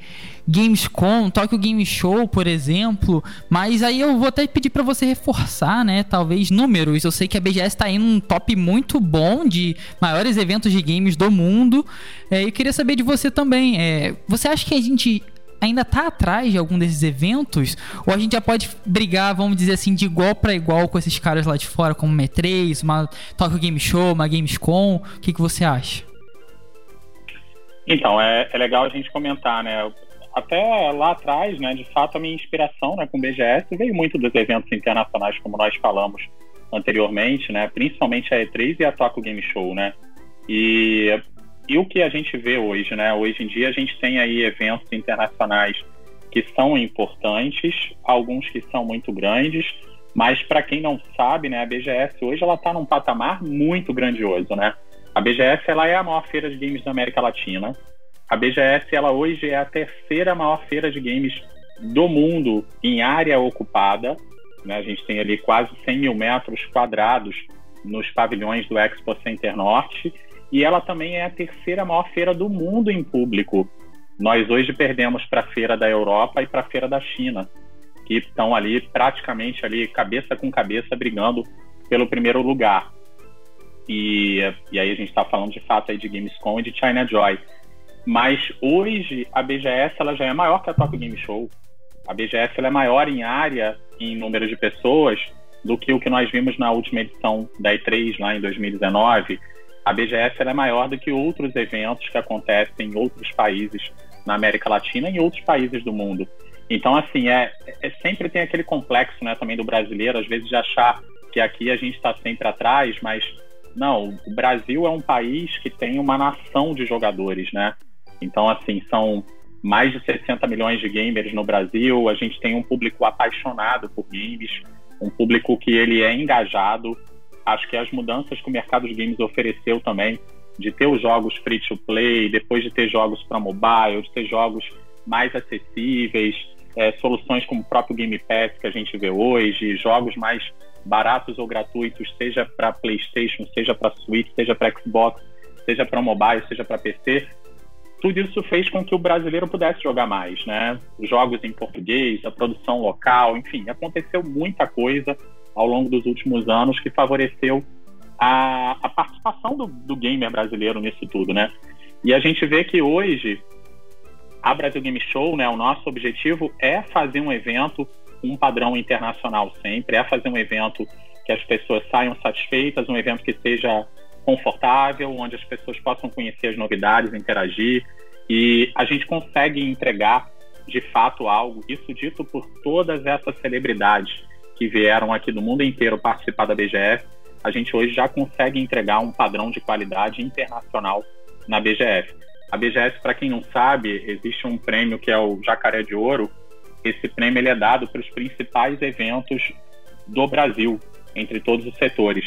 Gamescom, Tokyo Game Show, por exemplo. Mas aí eu vou até pedir para você reforçar, né? Talvez números. Eu sei que a BGS está em um top muito bom de maiores eventos de games do mundo. É, eu queria saber de você também. É, você acha que a gente ainda tá atrás de algum desses eventos? Ou a gente já pode brigar, vamos dizer assim, de igual para igual com esses caras lá de fora, como uma E3, uma Tokyo Game Show, uma Gamescom? O que, que você acha? Então, é, é legal a gente comentar, né? até lá atrás, né, de fato, a minha inspiração né, com o BGS veio muito dos eventos internacionais, como nós falamos anteriormente, né? Principalmente a E3 e a Tokyo Game Show, né? E, e o que a gente vê hoje, né? Hoje em dia a gente tem aí eventos internacionais que são importantes, alguns que são muito grandes, mas para quem não sabe, né, a BGS hoje ela está num patamar muito grandioso, né? A BGS ela é a maior feira de games da América Latina. A BGS ela hoje é a terceira maior feira de games do mundo em área ocupada. Né? A gente tem ali quase 100 mil metros quadrados nos pavilhões do Expo Center Norte. E ela também é a terceira maior feira do mundo em público. Nós hoje perdemos para a feira da Europa e para a feira da China, que estão ali praticamente ali cabeça com cabeça brigando pelo primeiro lugar. E, e aí a gente está falando de fato aí de Gamescom e de China Joy. Mas hoje a BGS ela já é maior que a Tokyo Game Show. A BGS ela é maior em área, em número de pessoas, do que o que nós vimos na última edição da E3 lá em 2019. A BGS é maior do que outros eventos que acontecem em outros países na América Latina e em outros países do mundo. Então, assim, é, é sempre tem aquele complexo né, também do brasileiro, às vezes de achar que aqui a gente está sempre atrás, mas não, o Brasil é um país que tem uma nação de jogadores, né? Então, assim, são mais de 60 milhões de gamers no Brasil. A gente tem um público apaixonado por games, um público que ele é engajado. Acho que as mudanças que o mercado de games ofereceu também, de ter os jogos free to play, depois de ter jogos para mobile, de ter jogos mais acessíveis, é, soluções como o próprio Game Pass que a gente vê hoje, jogos mais baratos ou gratuitos, seja para PlayStation, seja para Switch, seja para Xbox, seja para mobile, seja para PC, tudo isso fez com que o brasileiro pudesse jogar mais, né? Jogos em português, a produção local, enfim, aconteceu muita coisa ao longo dos últimos anos que favoreceu a, a participação do, do gamer brasileiro nisso tudo, né? E a gente vê que hoje a Brasil Game Show, né, o nosso objetivo é fazer um evento um padrão internacional sempre, é fazer um evento que as pessoas saiam satisfeitas, um evento que seja confortável, onde as pessoas possam conhecer as novidades, interagir e a gente consegue entregar de fato algo, isso dito por todas essas celebridades que vieram aqui do mundo inteiro participar da BGF, a gente hoje já consegue entregar um padrão de qualidade internacional na BGF. A BGF, para quem não sabe, existe um prêmio que é o Jacaré de Ouro. Esse prêmio ele é dado para os principais eventos do Brasil, entre todos os setores.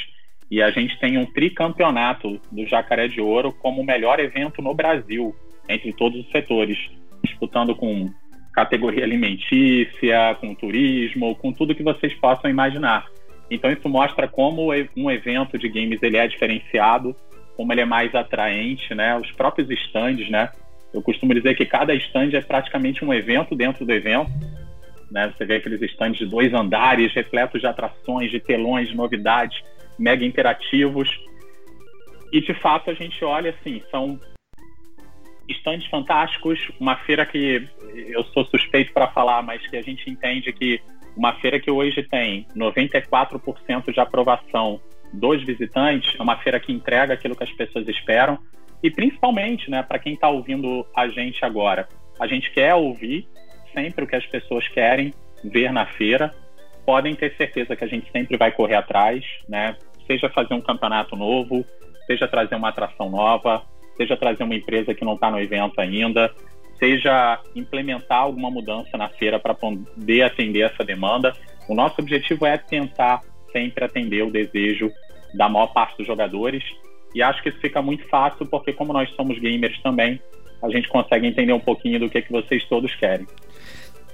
E a gente tem um tricampeonato do Jacaré de Ouro como o melhor evento no Brasil, entre todos os setores, disputando com categoria alimentícia, com turismo, com tudo que vocês possam imaginar. Então isso mostra como um evento de games ele é diferenciado, como ele é mais atraente, né? Os próprios stands, né? Eu costumo dizer que cada stand é praticamente um evento dentro do evento. Né? Você vê aqueles stands de dois andares, repletos de atrações, de telões, de novidades mega interativos. E de fato a gente olha assim, são estandes fantásticos, uma feira que eu sou suspeito para falar, mas que a gente entende que uma feira que hoje tem 94% de aprovação dos visitantes, é uma feira que entrega aquilo que as pessoas esperam e principalmente, né, para quem está ouvindo a gente agora, a gente quer ouvir sempre o que as pessoas querem ver na feira. Podem ter certeza que a gente sempre vai correr atrás, né? seja fazer um campeonato novo, seja trazer uma atração nova, seja trazer uma empresa que não está no evento ainda, seja implementar alguma mudança na feira para poder atender essa demanda. O nosso objetivo é tentar sempre atender o desejo da maior parte dos jogadores. E acho que isso fica muito fácil, porque como nós somos gamers também, a gente consegue entender um pouquinho do que, é que vocês todos querem.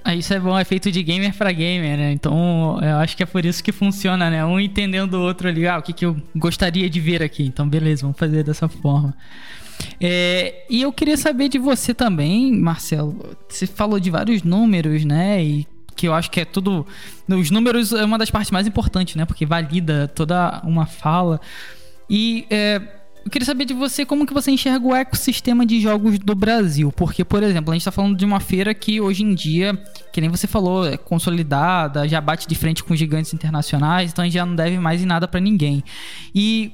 Ah, isso é bom, é feito de gamer para gamer, né? Então, eu acho que é por isso que funciona, né? Um entendendo o outro ali, ah, o que, que eu gostaria de ver aqui. Então, beleza, vamos fazer dessa forma. É, e eu queria saber de você também, Marcelo. Você falou de vários números, né? E que eu acho que é tudo. Os números é uma das partes mais importantes, né? Porque valida toda uma fala. E é, eu queria saber de você como que você enxerga o ecossistema de jogos do Brasil. Porque, por exemplo, a gente está falando de uma feira que hoje em dia, que nem você falou, é consolidada, já bate de frente com gigantes internacionais, então a gente já não deve mais em nada para ninguém. E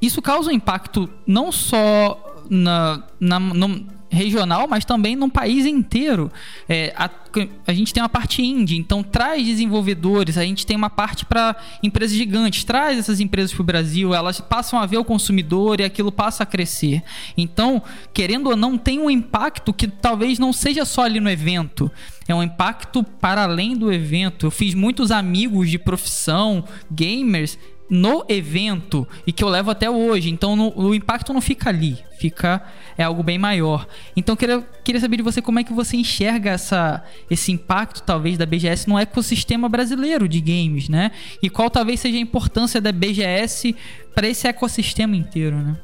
isso causa um impacto não só na, na no, regional, mas também no país inteiro. É, a, a, gente tem uma parte indie, então traz desenvolvedores, a gente tem uma parte para empresas gigantes, traz essas empresas para o Brasil, elas passam a ver o consumidor e aquilo passa a crescer. Então, querendo ou não, tem um impacto que talvez não seja só ali no evento. É um impacto para além do evento. Eu fiz muitos amigos de profissão, gamers, no evento e que eu levo até hoje. Então no, o impacto não fica ali, fica é algo bem maior. Então queria, queria saber de você como é que você enxerga essa, esse impacto talvez da BGS no ecossistema brasileiro de games, né? E qual talvez seja a importância da BGS para esse ecossistema inteiro, né?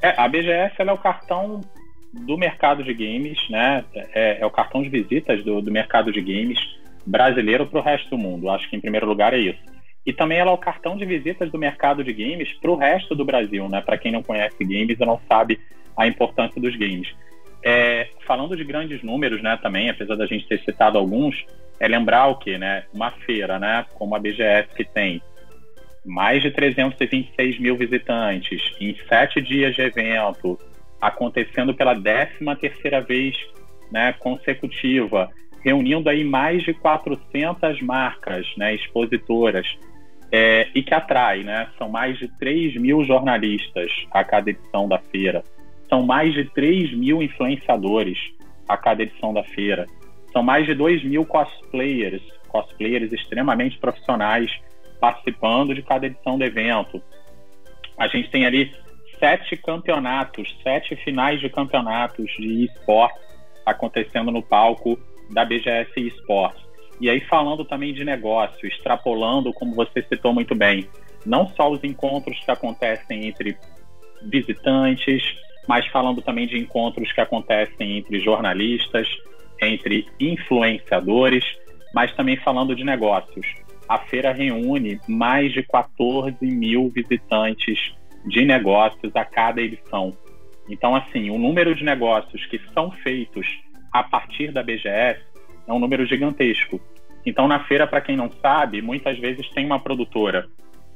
É, a BGS é o cartão do mercado de games, né? É, é o cartão de visitas do, do mercado de games brasileiro para o resto do mundo. Acho que em primeiro lugar é isso e também ela é o cartão de visitas do mercado de games para o resto do Brasil, né? Para quem não conhece games e não sabe a importância dos games. É, falando de grandes números, né? Também, apesar da gente ter citado alguns, é lembrar o que, né? Uma feira, né? Como a BGS que tem mais de 326 mil visitantes em sete dias de evento, acontecendo pela décima terceira vez né, consecutiva, reunindo aí mais de 400 marcas né, expositoras, é, e que atrai, né? São mais de 3 mil jornalistas a cada edição da feira. São mais de 3 mil influenciadores a cada edição da feira. São mais de 2 mil cosplayers, cosplayers extremamente profissionais participando de cada edição do evento. A gente tem ali sete campeonatos, sete finais de campeonatos de esportes acontecendo no palco da BGS Esportes. E aí, falando também de negócio, extrapolando, como você citou muito bem, não só os encontros que acontecem entre visitantes, mas falando também de encontros que acontecem entre jornalistas, entre influenciadores, mas também falando de negócios. A feira reúne mais de 14 mil visitantes de negócios a cada edição. Então, assim, o número de negócios que são feitos a partir da BGS é um número gigantesco. Então, na feira, para quem não sabe, muitas vezes tem uma produtora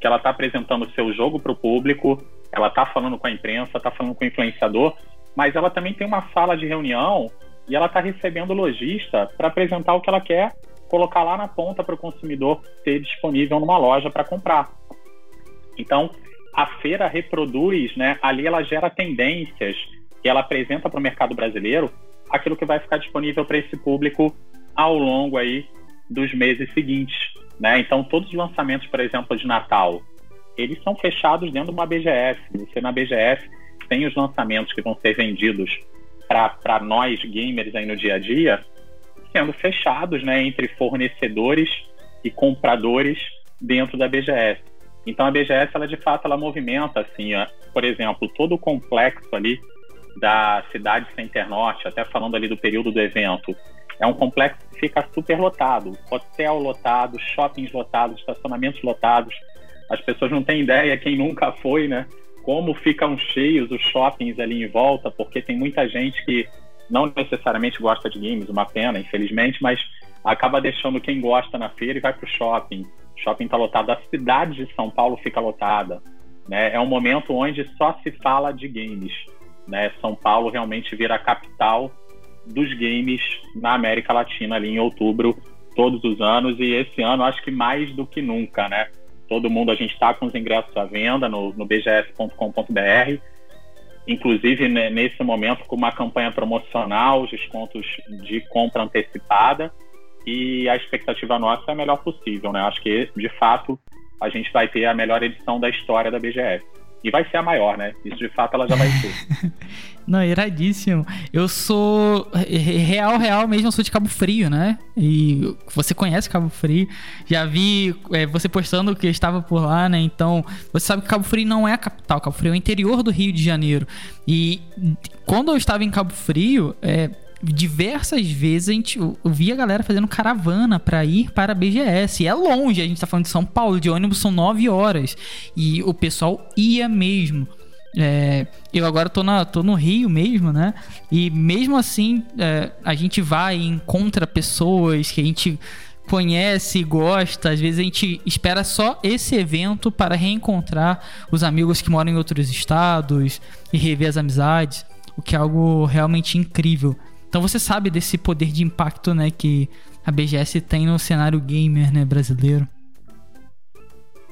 que ela está apresentando o seu jogo para o público, ela está falando com a imprensa, está falando com o influenciador, mas ela também tem uma sala de reunião e ela está recebendo lojista para apresentar o que ela quer colocar lá na ponta para o consumidor ter disponível numa loja para comprar. Então, a feira reproduz, né, ali ela gera tendências e ela apresenta para o mercado brasileiro aquilo que vai ficar disponível para esse público ao longo aí dos meses seguintes. Né? Então, todos os lançamentos, por exemplo, de Natal, eles são fechados dentro de uma BGS. Você na BGS tem os lançamentos que vão ser vendidos para nós gamers aí no dia a dia, sendo fechados né, entre fornecedores e compradores dentro da BGS. Então a BGS, ela de fato, ela movimenta, assim, ó, por exemplo, todo o complexo ali da cidade Center Norte, até falando ali do período do evento, é um complexo que fica super lotado. Hotel lotado, shoppings lotados, estacionamentos lotados. As pessoas não têm ideia, quem nunca foi, né? Como ficam cheios os shoppings ali em volta, porque tem muita gente que não necessariamente gosta de games, uma pena, infelizmente, mas acaba deixando quem gosta na feira e vai para o shopping. O shopping está lotado, a cidade de São Paulo fica lotada. Né? É um momento onde só se fala de games. Né? São Paulo realmente vira a capital dos games na América Latina ali em outubro todos os anos e esse ano acho que mais do que nunca, né? Todo mundo a gente está com os ingressos à venda no, no bgs.com.br, inclusive né, nesse momento com uma campanha promocional, os descontos de compra antecipada e a expectativa nossa é a melhor possível, né? Acho que de fato a gente vai ter a melhor edição da história da BGS. E vai ser a maior, né? Isso de fato ela já vai ser. Não, iradíssimo. Eu sou real, real mesmo, eu sou de Cabo Frio, né? E você conhece Cabo Frio. Já vi é, você postando que estava por lá, né? Então, você sabe que Cabo Frio não é a capital, Cabo Frio é o interior do Rio de Janeiro. E quando eu estava em Cabo Frio, é, diversas vezes a gente via a galera fazendo caravana para ir para a BGS. E é longe, a gente tá falando de São Paulo, de ônibus são 9 horas. E o pessoal ia mesmo. É, eu agora tô, na, tô no Rio mesmo, né? E mesmo assim, é, a gente vai e encontra pessoas que a gente conhece gosta. Às vezes a gente espera só esse evento para reencontrar os amigos que moram em outros estados e rever as amizades. o que é algo realmente incrível. Então você sabe desse poder de impacto, né, que a BGS tem no cenário gamer, né, brasileiro.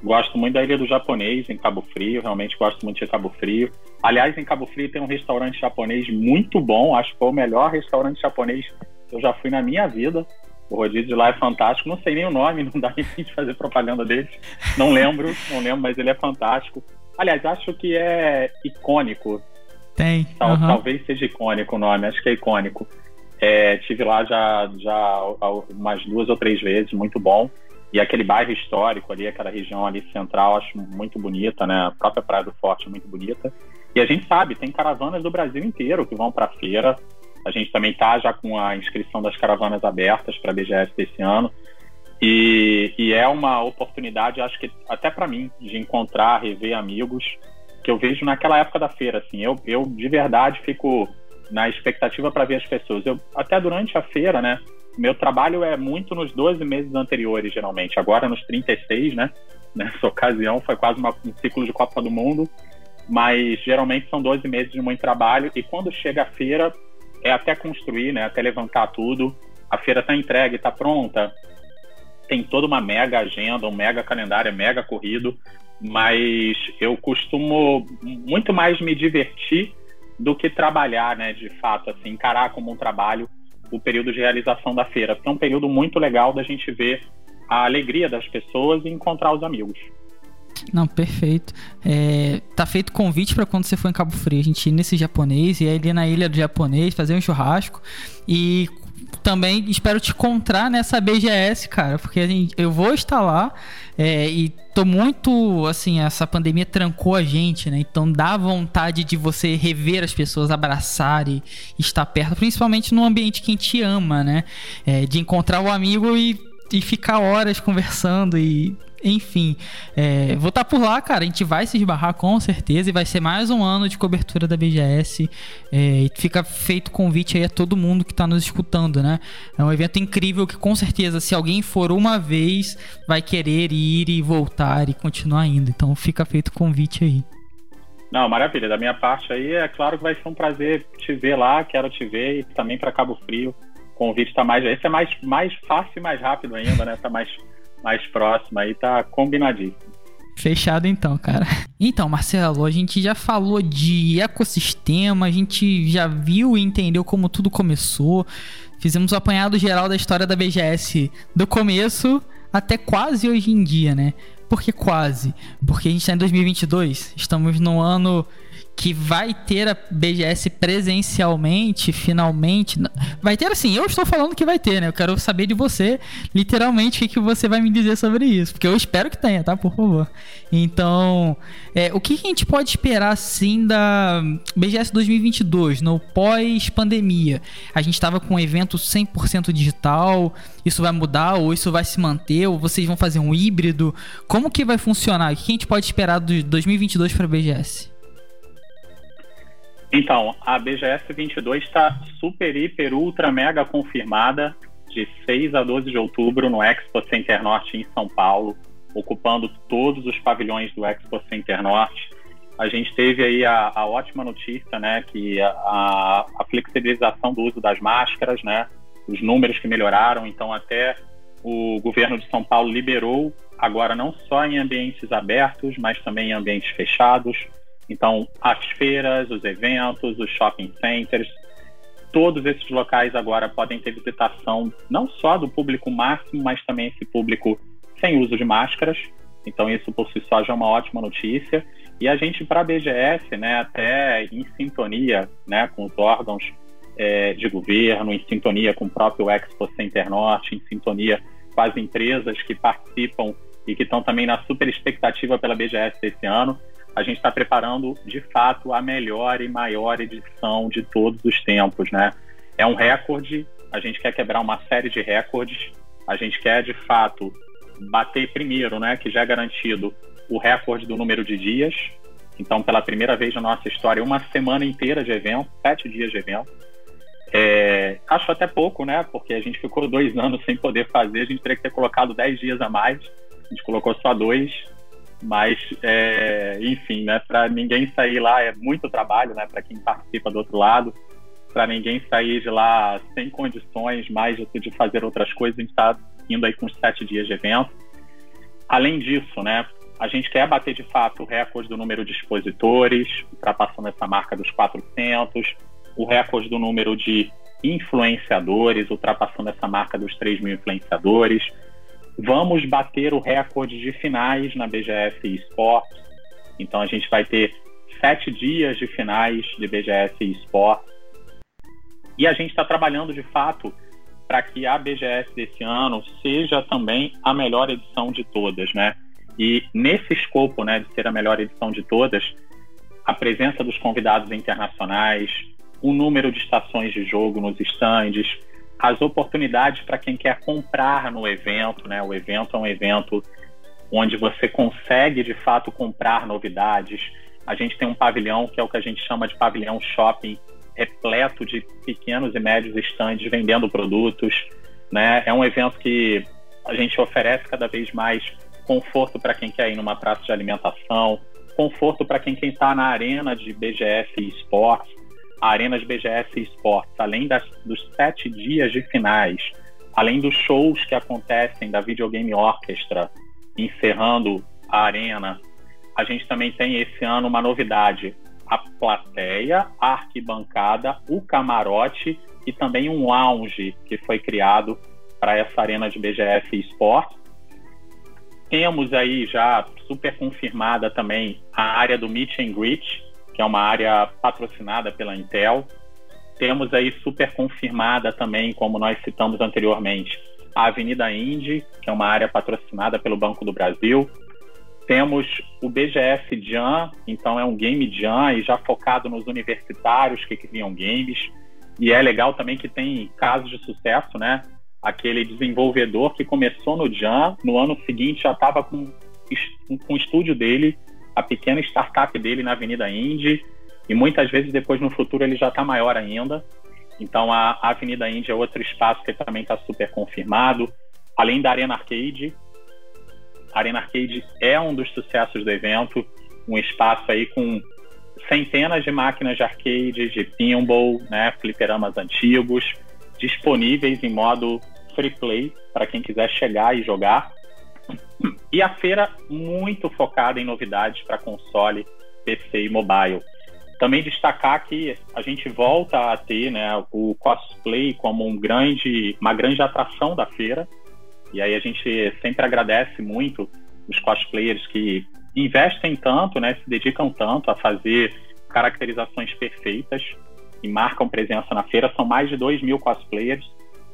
Gosto muito da Ilha do Japonês, em Cabo Frio. Realmente gosto muito de Cabo Frio. Aliás, em Cabo Frio tem um restaurante japonês muito bom. Acho que foi o melhor restaurante japonês que eu já fui na minha vida. O rodízio de lá é fantástico. Não sei nem o nome, não dá nem de fazer propaganda dele. Não lembro, não lembro, mas ele é fantástico. Aliás, acho que é icônico. Tem. Tal, uhum. Talvez seja icônico o nome, acho que é icônico. É, tive lá já, já umas duas ou três vezes, muito bom. E aquele bairro histórico ali, aquela região ali central, acho muito bonita, né? A própria Praia do Forte é muito bonita. E a gente sabe, tem caravanas do Brasil inteiro que vão para a feira. A gente também está já com a inscrição das caravanas abertas para a BGS desse ano. E, e, é uma oportunidade, acho que até para mim, de encontrar, rever amigos eu vejo naquela época da feira. Assim, eu, eu de verdade fico na expectativa para ver as pessoas. Eu até durante a feira, né? Meu trabalho é muito nos 12 meses anteriores, geralmente. Agora nos 36, né? Nessa ocasião foi quase uma, um ciclo de Copa do Mundo, mas geralmente são 12 meses de muito trabalho e quando chega a feira é até construir, né? Até levantar tudo. A feira está entregue, está pronta. Tem toda uma mega agenda, um mega calendário, é mega corrido, mas eu costumo muito mais me divertir do que trabalhar, né? De fato, assim, encarar como um trabalho o período de realização da feira. Porque é um período muito legal da gente ver a alegria das pessoas e encontrar os amigos. Não, perfeito. É, tá feito convite para quando você for em Cabo Frio, a gente ir nesse japonês e ir ali na ilha do japonês, fazer um churrasco. E também espero te encontrar nessa BGS, cara, porque gente, eu vou estar lá é, e tô muito, assim, essa pandemia trancou a gente, né? Então dá vontade de você rever as pessoas, abraçar e estar perto, principalmente no ambiente que a gente ama, né? É, de encontrar o amigo e e ficar horas conversando e enfim, é, vou estar tá por lá, cara. A gente vai se esbarrar com certeza e vai ser mais um ano de cobertura da BGS. É, e fica feito convite aí a todo mundo que está nos escutando, né? É um evento incrível que com certeza, se alguém for uma vez, vai querer ir e voltar e continuar indo. Então fica feito convite aí. Não, maravilha. Da minha parte aí, é claro que vai ser um prazer te ver lá, quero te ver e também para Cabo Frio convite está mais. Esse é mais, mais fácil e mais rápido ainda, né? Tá mais, mais próximo aí, tá combinadíssimo. Fechado então, cara. Então, Marcelo, a gente já falou de ecossistema, a gente já viu e entendeu como tudo começou. Fizemos o um apanhado geral da história da BGS do começo até quase hoje em dia, né? Por que quase? Porque a gente está em 2022, estamos no ano que vai ter a BGS presencialmente, finalmente. Vai ter assim, eu estou falando que vai ter, né? Eu quero saber de você, literalmente, o que, que você vai me dizer sobre isso. Porque eu espero que tenha, tá? Por favor. Então, é, o que, que a gente pode esperar, assim, da BGS 2022, no pós-pandemia? A gente estava com um evento 100% digital, isso vai mudar ou isso vai se manter? Ou vocês vão fazer um híbrido? Como que vai funcionar? O que a gente pode esperar do 2022 para a BGS? Então, a BGS 22 está super, hiper, ultra, mega confirmada de 6 a 12 de outubro no Expo Center Norte em São Paulo, ocupando todos os pavilhões do Expo Center Norte. A gente teve aí a, a ótima notícia, né, que a, a, flexibilização do uso das máscaras, né, os números que melhoraram, então até o governo de São Paulo liberou agora não só em ambientes abertos, mas também em ambientes fechados. Então, as feiras, os eventos, os shopping centers, todos esses locais agora podem ter visitação não só do público máximo, mas também esse público sem uso de máscaras. Então, isso por si só já é uma ótima notícia. E a gente, para a BGS, né, até em sintonia né, com os órgãos é, de governo, em sintonia com o próprio Expo Center Norte, em sintonia com as empresas que participam e que estão também na super expectativa pela BGS desse ano, a gente está preparando de fato a melhor e maior edição de todos os tempos, né? É um recorde, a gente quer quebrar uma série de recordes, a gente quer de fato bater primeiro, né, que já é garantido o recorde do número de dias. Então, pela primeira vez na nossa história, uma semana inteira de evento, sete dias de evento. É, acho até pouco, né? Porque a gente ficou dois anos sem poder fazer, a gente teria que ter colocado dez dias a mais. A gente colocou só dois Mas, é, enfim, né, para ninguém sair lá é muito trabalho, né, para quem participa do outro lado, para ninguém sair de lá sem condições mais de, fazer outras coisas, a gente está indo aí com sete dias de evento. Além disso, né, a gente quer bater de fato o recorde do número de expositores, ultrapassando essa marca dos 400, o recorde do número de influenciadores, ultrapassando essa marca dos 3 mil influenciadores. Vamos bater o recorde de finais na BGS Esports. Então a gente vai ter sete dias de finais de BGS Esports. E a gente está trabalhando de fato para que a BGS desse ano seja também a melhor edição de todas, né? E nesse escopo, né, de ser a melhor edição de todas, a presença dos convidados internacionais, o número de estações de jogo nos estandes, as oportunidades para quem quer comprar no evento, né? O evento é um evento onde você consegue de fato comprar novidades. A gente tem um pavilhão que é o que a gente chama de pavilhão shopping, repleto de pequenos e médios estandes vendendo produtos, né? É um evento que a gente oferece cada vez mais conforto para quem quer ir numa praça de alimentação, conforto para quem está na arena de BGS e esportes, a arena de BGS esportes, além das, dos sete dias de finais, além dos shows que acontecem da Videogame Orchestra, encerrando a arena, a gente também tem esse ano uma novidade: a plateia, a arquibancada, o camarote e também um lounge que foi criado para essa arena de BGS esportes. Temos aí já super confirmada também a área do Meet and Greet, que é uma área patrocinada pela Intel. Temos aí super confirmada também, como nós citamos anteriormente, a Avenida Indy, que é uma área patrocinada pelo Banco do Brasil. Temos o BGS Jam, então é um game jam e já focado nos universitários que criam games. E é legal também que tem casos de sucesso, né? aquele desenvolvedor que começou no Jam, no ano seguinte já estava com, com o estúdio dele, a pequena startup dele na Avenida Indy, e muitas vezes depois no futuro ele já está maior ainda. Então a, Avenida Indy é outro espaço que também está super confirmado, além da Arena Arcade. A Arena Arcade é um dos sucessos do evento, um espaço aí com centenas de máquinas de arcade, de pinball, né, fliperamas antigos, disponíveis em modo free play para quem quiser chegar e jogar. E a feira muito focada em novidades para console, PC e mobile. Também destacar que a gente volta a ter né, o cosplay como um grande, uma grande atração da feira. E aí a gente sempre agradece muito os cosplayers que investem tanto, né, se dedicam tanto a fazer caracterizações perfeitas e marcam presença na feira. São mais de 2 mil cosplayers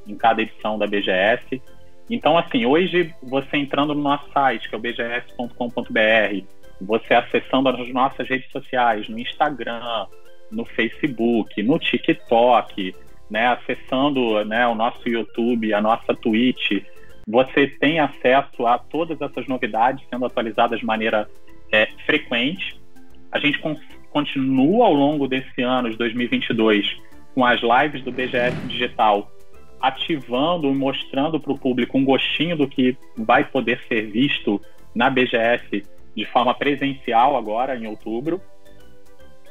em cada edição da BGS. Então, assim, hoje você entrando no nosso site, que é o bgs.com.br, você acessando as nossas redes sociais, no Instagram, no Facebook, no TikTok, né, acessando né, o nosso YouTube, a nossa Twitch, você tem acesso a todas essas novidades sendo atualizadas de maneira é, frequente. A gente continua ao longo desse ano de 2022 com as lives do BGS Digital ativando e mostrando para o público um gostinho do que vai poder ser visto na BGS de forma presencial agora em outubro.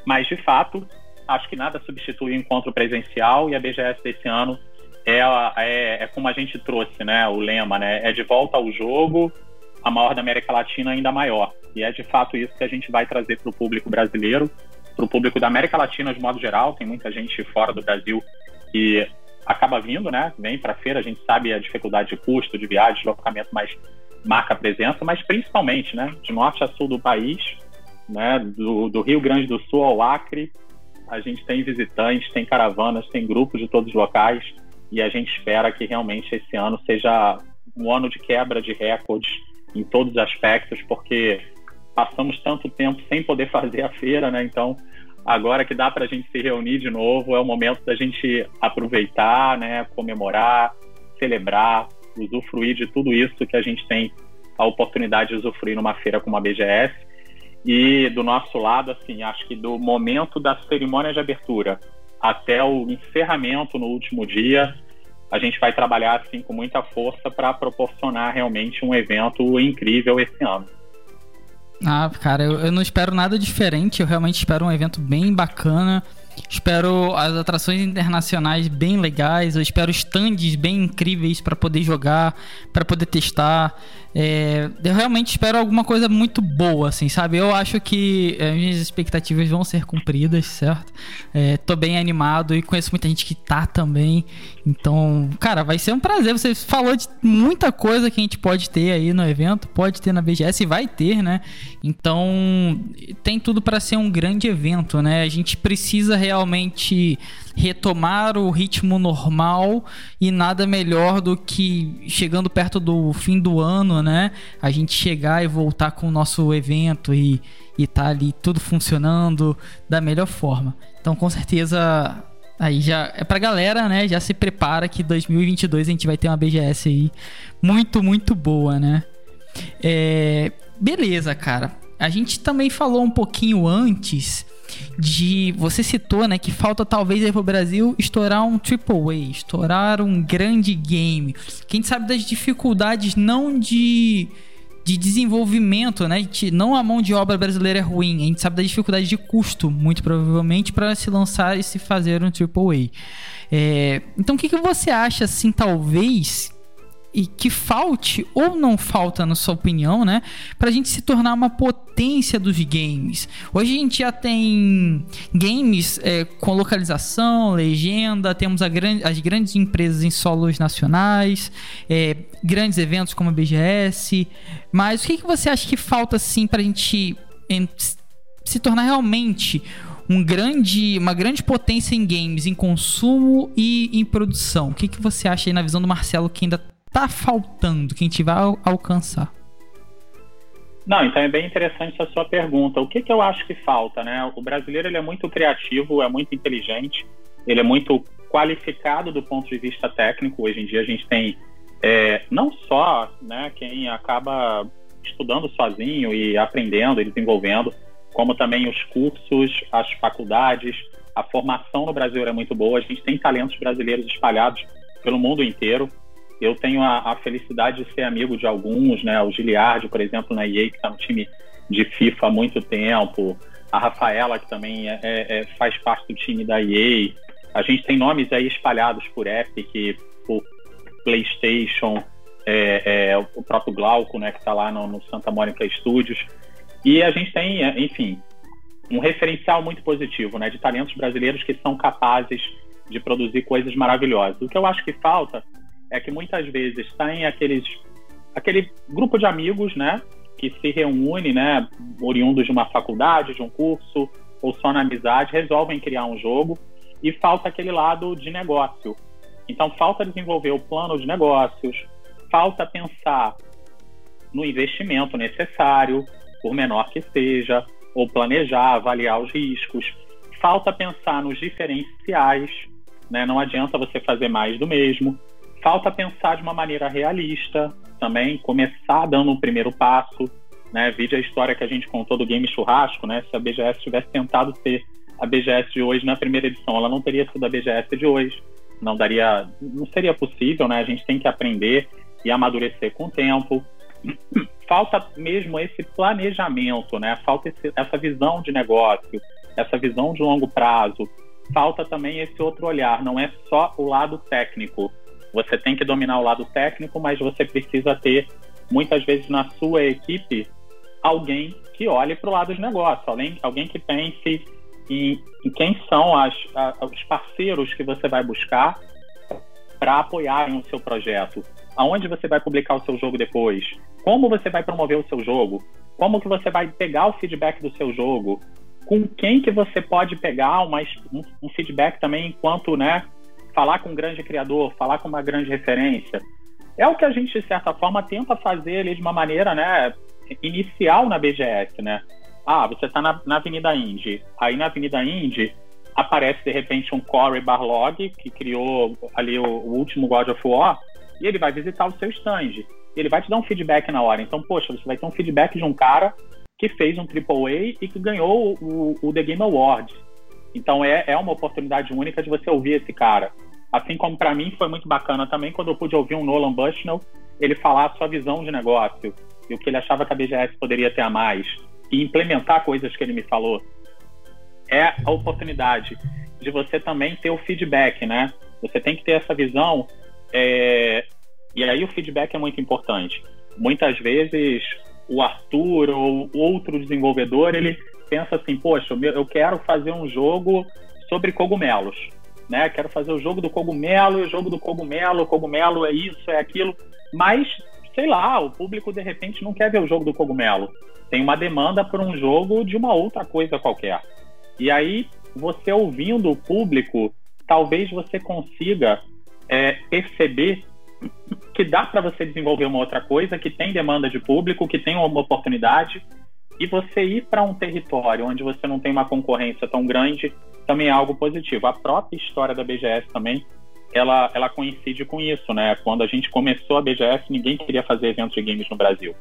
Mas de fato, acho que nada substitui o encontro presencial e a BGS desse ano é, é, é como a gente trouxe, né? O lema, né? É de volta ao jogo, a maior da América Latina ainda maior. E é de fato isso que a gente vai trazer para o público brasileiro, para o público da América Latina de modo geral. Tem muita gente fora do Brasil que acaba vindo, né? Vem para a feira, a gente sabe a dificuldade de custo, de viagem, deslocamento, mas marca a presença, mas principalmente, né? De norte a sul do país, né? Do, do Rio Grande do Sul ao Acre, a gente tem visitantes, tem caravanas, tem grupos de todos os locais e a gente espera que realmente esse ano seja um ano de quebra de recordes em todos os aspectos, porque passamos tanto tempo sem poder fazer a feira, né? Então, agora que dá para a gente se reunir de novo, é o momento da gente aproveitar, né? Comemorar, celebrar, usufruir de tudo isso que a gente tem a oportunidade de usufruir numa feira como a BGS. E do nosso lado, assim, acho que do momento da cerimônia de abertura até o encerramento no último dia, a gente vai trabalhar assim com muita força para proporcionar realmente um evento incrível esse ano. Ah, cara, eu, eu não espero nada diferente. Eu realmente espero um evento bem bacana. Espero as atrações internacionais bem legais. Eu espero stands bem incríveis para poder jogar, para poder testar. É, eu realmente espero alguma coisa muito boa, assim, sabe? Eu acho que as minhas expectativas vão ser cumpridas, certo? É, tô bem animado e conheço muita gente que tá também. Então, cara, vai ser um prazer. Você falou de muita coisa que a gente pode ter aí no evento, pode ter na BGS e vai ter, né? Então, tem tudo para ser um grande evento, né? A gente precisa realmente retomar o ritmo normal e nada melhor do que chegando perto do fim do ano, né? A gente chegar e voltar com o nosso evento e e tá ali tudo funcionando da melhor forma. Então, com certeza Aí já é pra galera, né? Já se prepara que 2022 a gente vai ter uma BGS aí muito, muito boa, né? É, beleza, cara. A gente também falou um pouquinho antes de você citou, né, que falta talvez aí pro Brasil estourar um triple A, estourar um grande game. Quem sabe das dificuldades não de de desenvolvimento, né? De, não a mão de obra brasileira é ruim, a gente sabe da dificuldade de custo, muito provavelmente, para se lançar e se fazer um AAA. É, então, o que, que você acha, assim, talvez e que falte ou não falta, na sua opinião, né, para a gente se tornar uma potência dos games. Hoje a gente já tem games é, com localização, legenda, temos gran as grandes empresas em solos nacionais, é, grandes eventos como a BGS. Mas o que, que você acha que falta assim para a gente se tornar realmente um grande, uma grande potência em games, em consumo e em produção. O que, que você acha aí na visão do Marcelo que ainda tá faltando que a gente vai alcançar? Não, então é bem interessante a sua pergunta. O que, que eu acho que falta, né? O brasileiro ele é muito criativo, é muito inteligente, ele é muito qualificado do ponto de vista técnico. Hoje em dia a gente tem é, não só né, quem acaba estudando sozinho e aprendendo e desenvolvendo, como também os cursos, as faculdades, a formação no Brasil é muito boa. A gente tem talentos brasileiros espalhados pelo mundo inteiro. Eu tenho a, a, felicidade de ser amigo de alguns, né? O Giliardi, por exemplo, na EA, que está no time de FIFA há muito tempo. A Rafaela, que também é, é, é faz parte do time da EA. A gente tem nomes aí espalhados por Epic, por PlayStation, é, é, o próprio Glauco, né? Que está lá no, no Santa Mônica Studios. E a gente tem, é, enfim, um referencial muito positivo, né? De talentos brasileiros que são capazes de produzir coisas maravilhosas. O que eu acho que falta é que muitas vezes tem aqueles aquele grupo de amigos, né, que se reúne, né, oriundos de uma faculdade, de um curso ou só na amizade, resolvem criar um jogo e falta aquele lado de negócio. Então falta desenvolver o plano de negócios, falta pensar no investimento necessário, por menor que seja, ou planejar, avaliar os riscos. Falta pensar nos diferenciais, né? Não adianta você fazer mais do mesmo falta pensar de uma maneira realista também, começar dando um primeiro passo, né? Vide a história que a gente contou do Game Churrasco, né? Se a BGS tivesse tentado ser a BGS de hoje na primeira edição, ela não teria sido a BGS de hoje. Não daria, não seria possível, né? A gente tem que aprender e amadurecer com o tempo. Falta mesmo esse planejamento, né? Falta esse, essa visão de negócio, essa visão de longo prazo. Falta também esse outro olhar, não é só o lado técnico, você tem que dominar o lado técnico, mas você precisa ter, muitas vezes, na sua equipe, alguém que olhe para o lado de negócio, alguém, alguém que pense em, em quem são as, a, os parceiros que você vai buscar para apoiarem o seu projeto. Aonde você vai publicar o seu jogo depois? Como você vai promover o seu jogo? Como que você vai pegar o feedback do seu jogo? Com quem que você pode pegar uma, um, um feedback também enquanto né, falar com um grande criador, falar com uma grande referência. É o que a gente, de certa forma, tenta fazer ali de uma maneira né, inicial na BGS, né? Ah, você está na, na, Avenida Indy. Aí na Avenida Indy aparece, de repente, um Corey Barlog, que criou ali o, o último God of War, e ele vai visitar o seu stand. Ele vai te dar um feedback na hora. Então, poxa, você vai ter um feedback de um cara que fez um AAA e que ganhou o, o The Game Awards. Então é, é uma oportunidade única de você ouvir esse cara. Assim como para mim foi muito bacana também quando eu pude ouvir um Nolan Bushnell ele falar a sua visão de negócio, e o que ele achava que a BGS poderia ter a mais e implementar coisas que ele me falou, é a oportunidade de você também ter o feedback, né? Você tem que ter essa visão, é... e aí o feedback é muito importante. Muitas vezes o Arthur ou outro desenvolvedor ele pensa assim, poxa, eu quero fazer um jogo sobre cogumelos, né? Quero fazer o jogo do cogumelo, o jogo do cogumelo, o cogumelo é isso, é aquilo, mas sei lá, o público de repente não quer ver o jogo do cogumelo. Tem uma demanda por um jogo de uma outra coisa qualquer. E aí, você ouvindo o público, talvez você consiga é, perceber que dá para você desenvolver uma outra coisa, que tem demanda de público, que tem uma oportunidade, e você ir para um território onde você não tem uma concorrência tão grande também é algo positivo. A própria história da BGS também ela, ela coincide com isso, né? Quando a gente começou a BGS, ninguém queria fazer eventos de games no Brasil.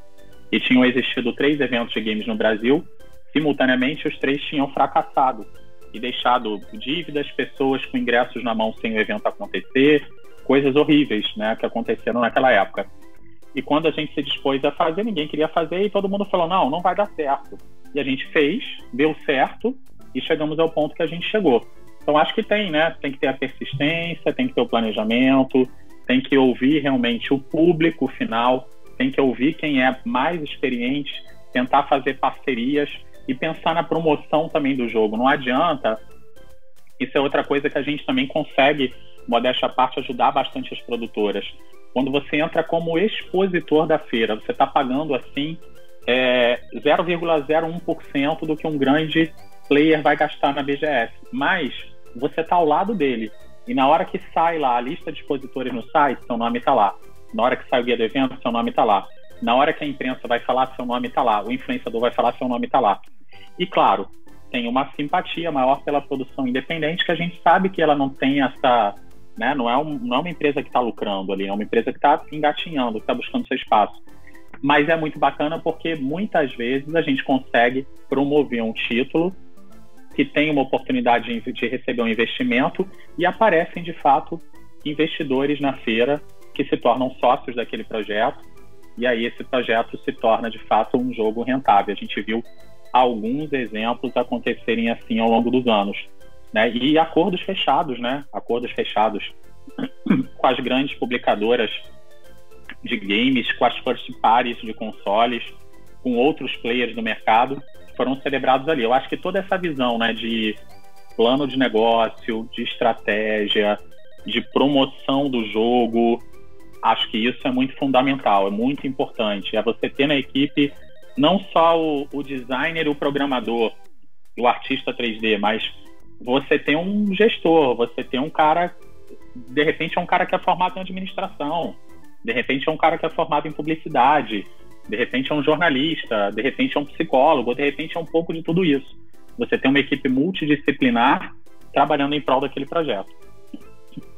E tinham existido três eventos de games no Brasil, simultaneamente os três tinham fracassado e deixado dívidas, pessoas com ingressos na mão sem o evento acontecer, coisas horríveis, né, que aconteceram naquela época. E quando a gente se dispôs a fazer, ninguém queria fazer e todo mundo falou: não, não vai dar certo. E a gente fez, deu certo e chegamos ao ponto que a gente chegou. Então acho que tem, né? Tem que ter a persistência, tem que ter o planejamento, tem que ouvir realmente o público final, tem que ouvir quem é mais experiente, tentar fazer parcerias e pensar na promoção também do jogo. Não adianta. Isso é outra coisa que a gente também consegue, modéstia à parte, ajudar bastante as produtoras. Quando você entra como expositor da feira, você está pagando assim é, 0,01% do que um grande player vai gastar na BGS. Mas você está ao lado dele. E na hora que sai lá a lista de expositores no site, seu nome está lá. Na hora que sai o guia do evento, seu nome está lá. Na hora que a imprensa vai falar, seu nome está lá. O influenciador vai falar, seu nome está lá. E claro, tem uma simpatia maior pela produção independente, que a gente sabe que ela não tem essa. Né, não, é um, não é uma empresa que está lucrando ali, é uma empresa que está engatinhando, que está buscando seu espaço. Mas é muito bacana porque muitas vezes a gente consegue promover um título que tem uma oportunidade de receber um investimento e aparecem de fato investidores na feira que se tornam sócios daquele projeto e aí esse projeto se torna de fato um jogo rentável. A gente viu alguns exemplos acontecerem assim ao longo dos anos, né? E acordos fechados, né? Acordos fechados com as grandes publicadoras de games, com as first parties de consoles, com outros players do mercado foram celebrados ali. Eu acho que toda essa visão né, de plano de negócio, de estratégia, de promoção do jogo, acho que isso é muito fundamental, é muito importante. É você ter na equipe não só o, o designer, o programador, o artista 3D, mas você tem um gestor, você tem um cara, de repente é um cara que é formado em administração, de repente é um cara que é formado em publicidade, de repente é um jornalista, de repente é um psicólogo, de repente é um pouco de tudo isso. Você tem uma equipe multidisciplinar trabalhando em prol daquele projeto.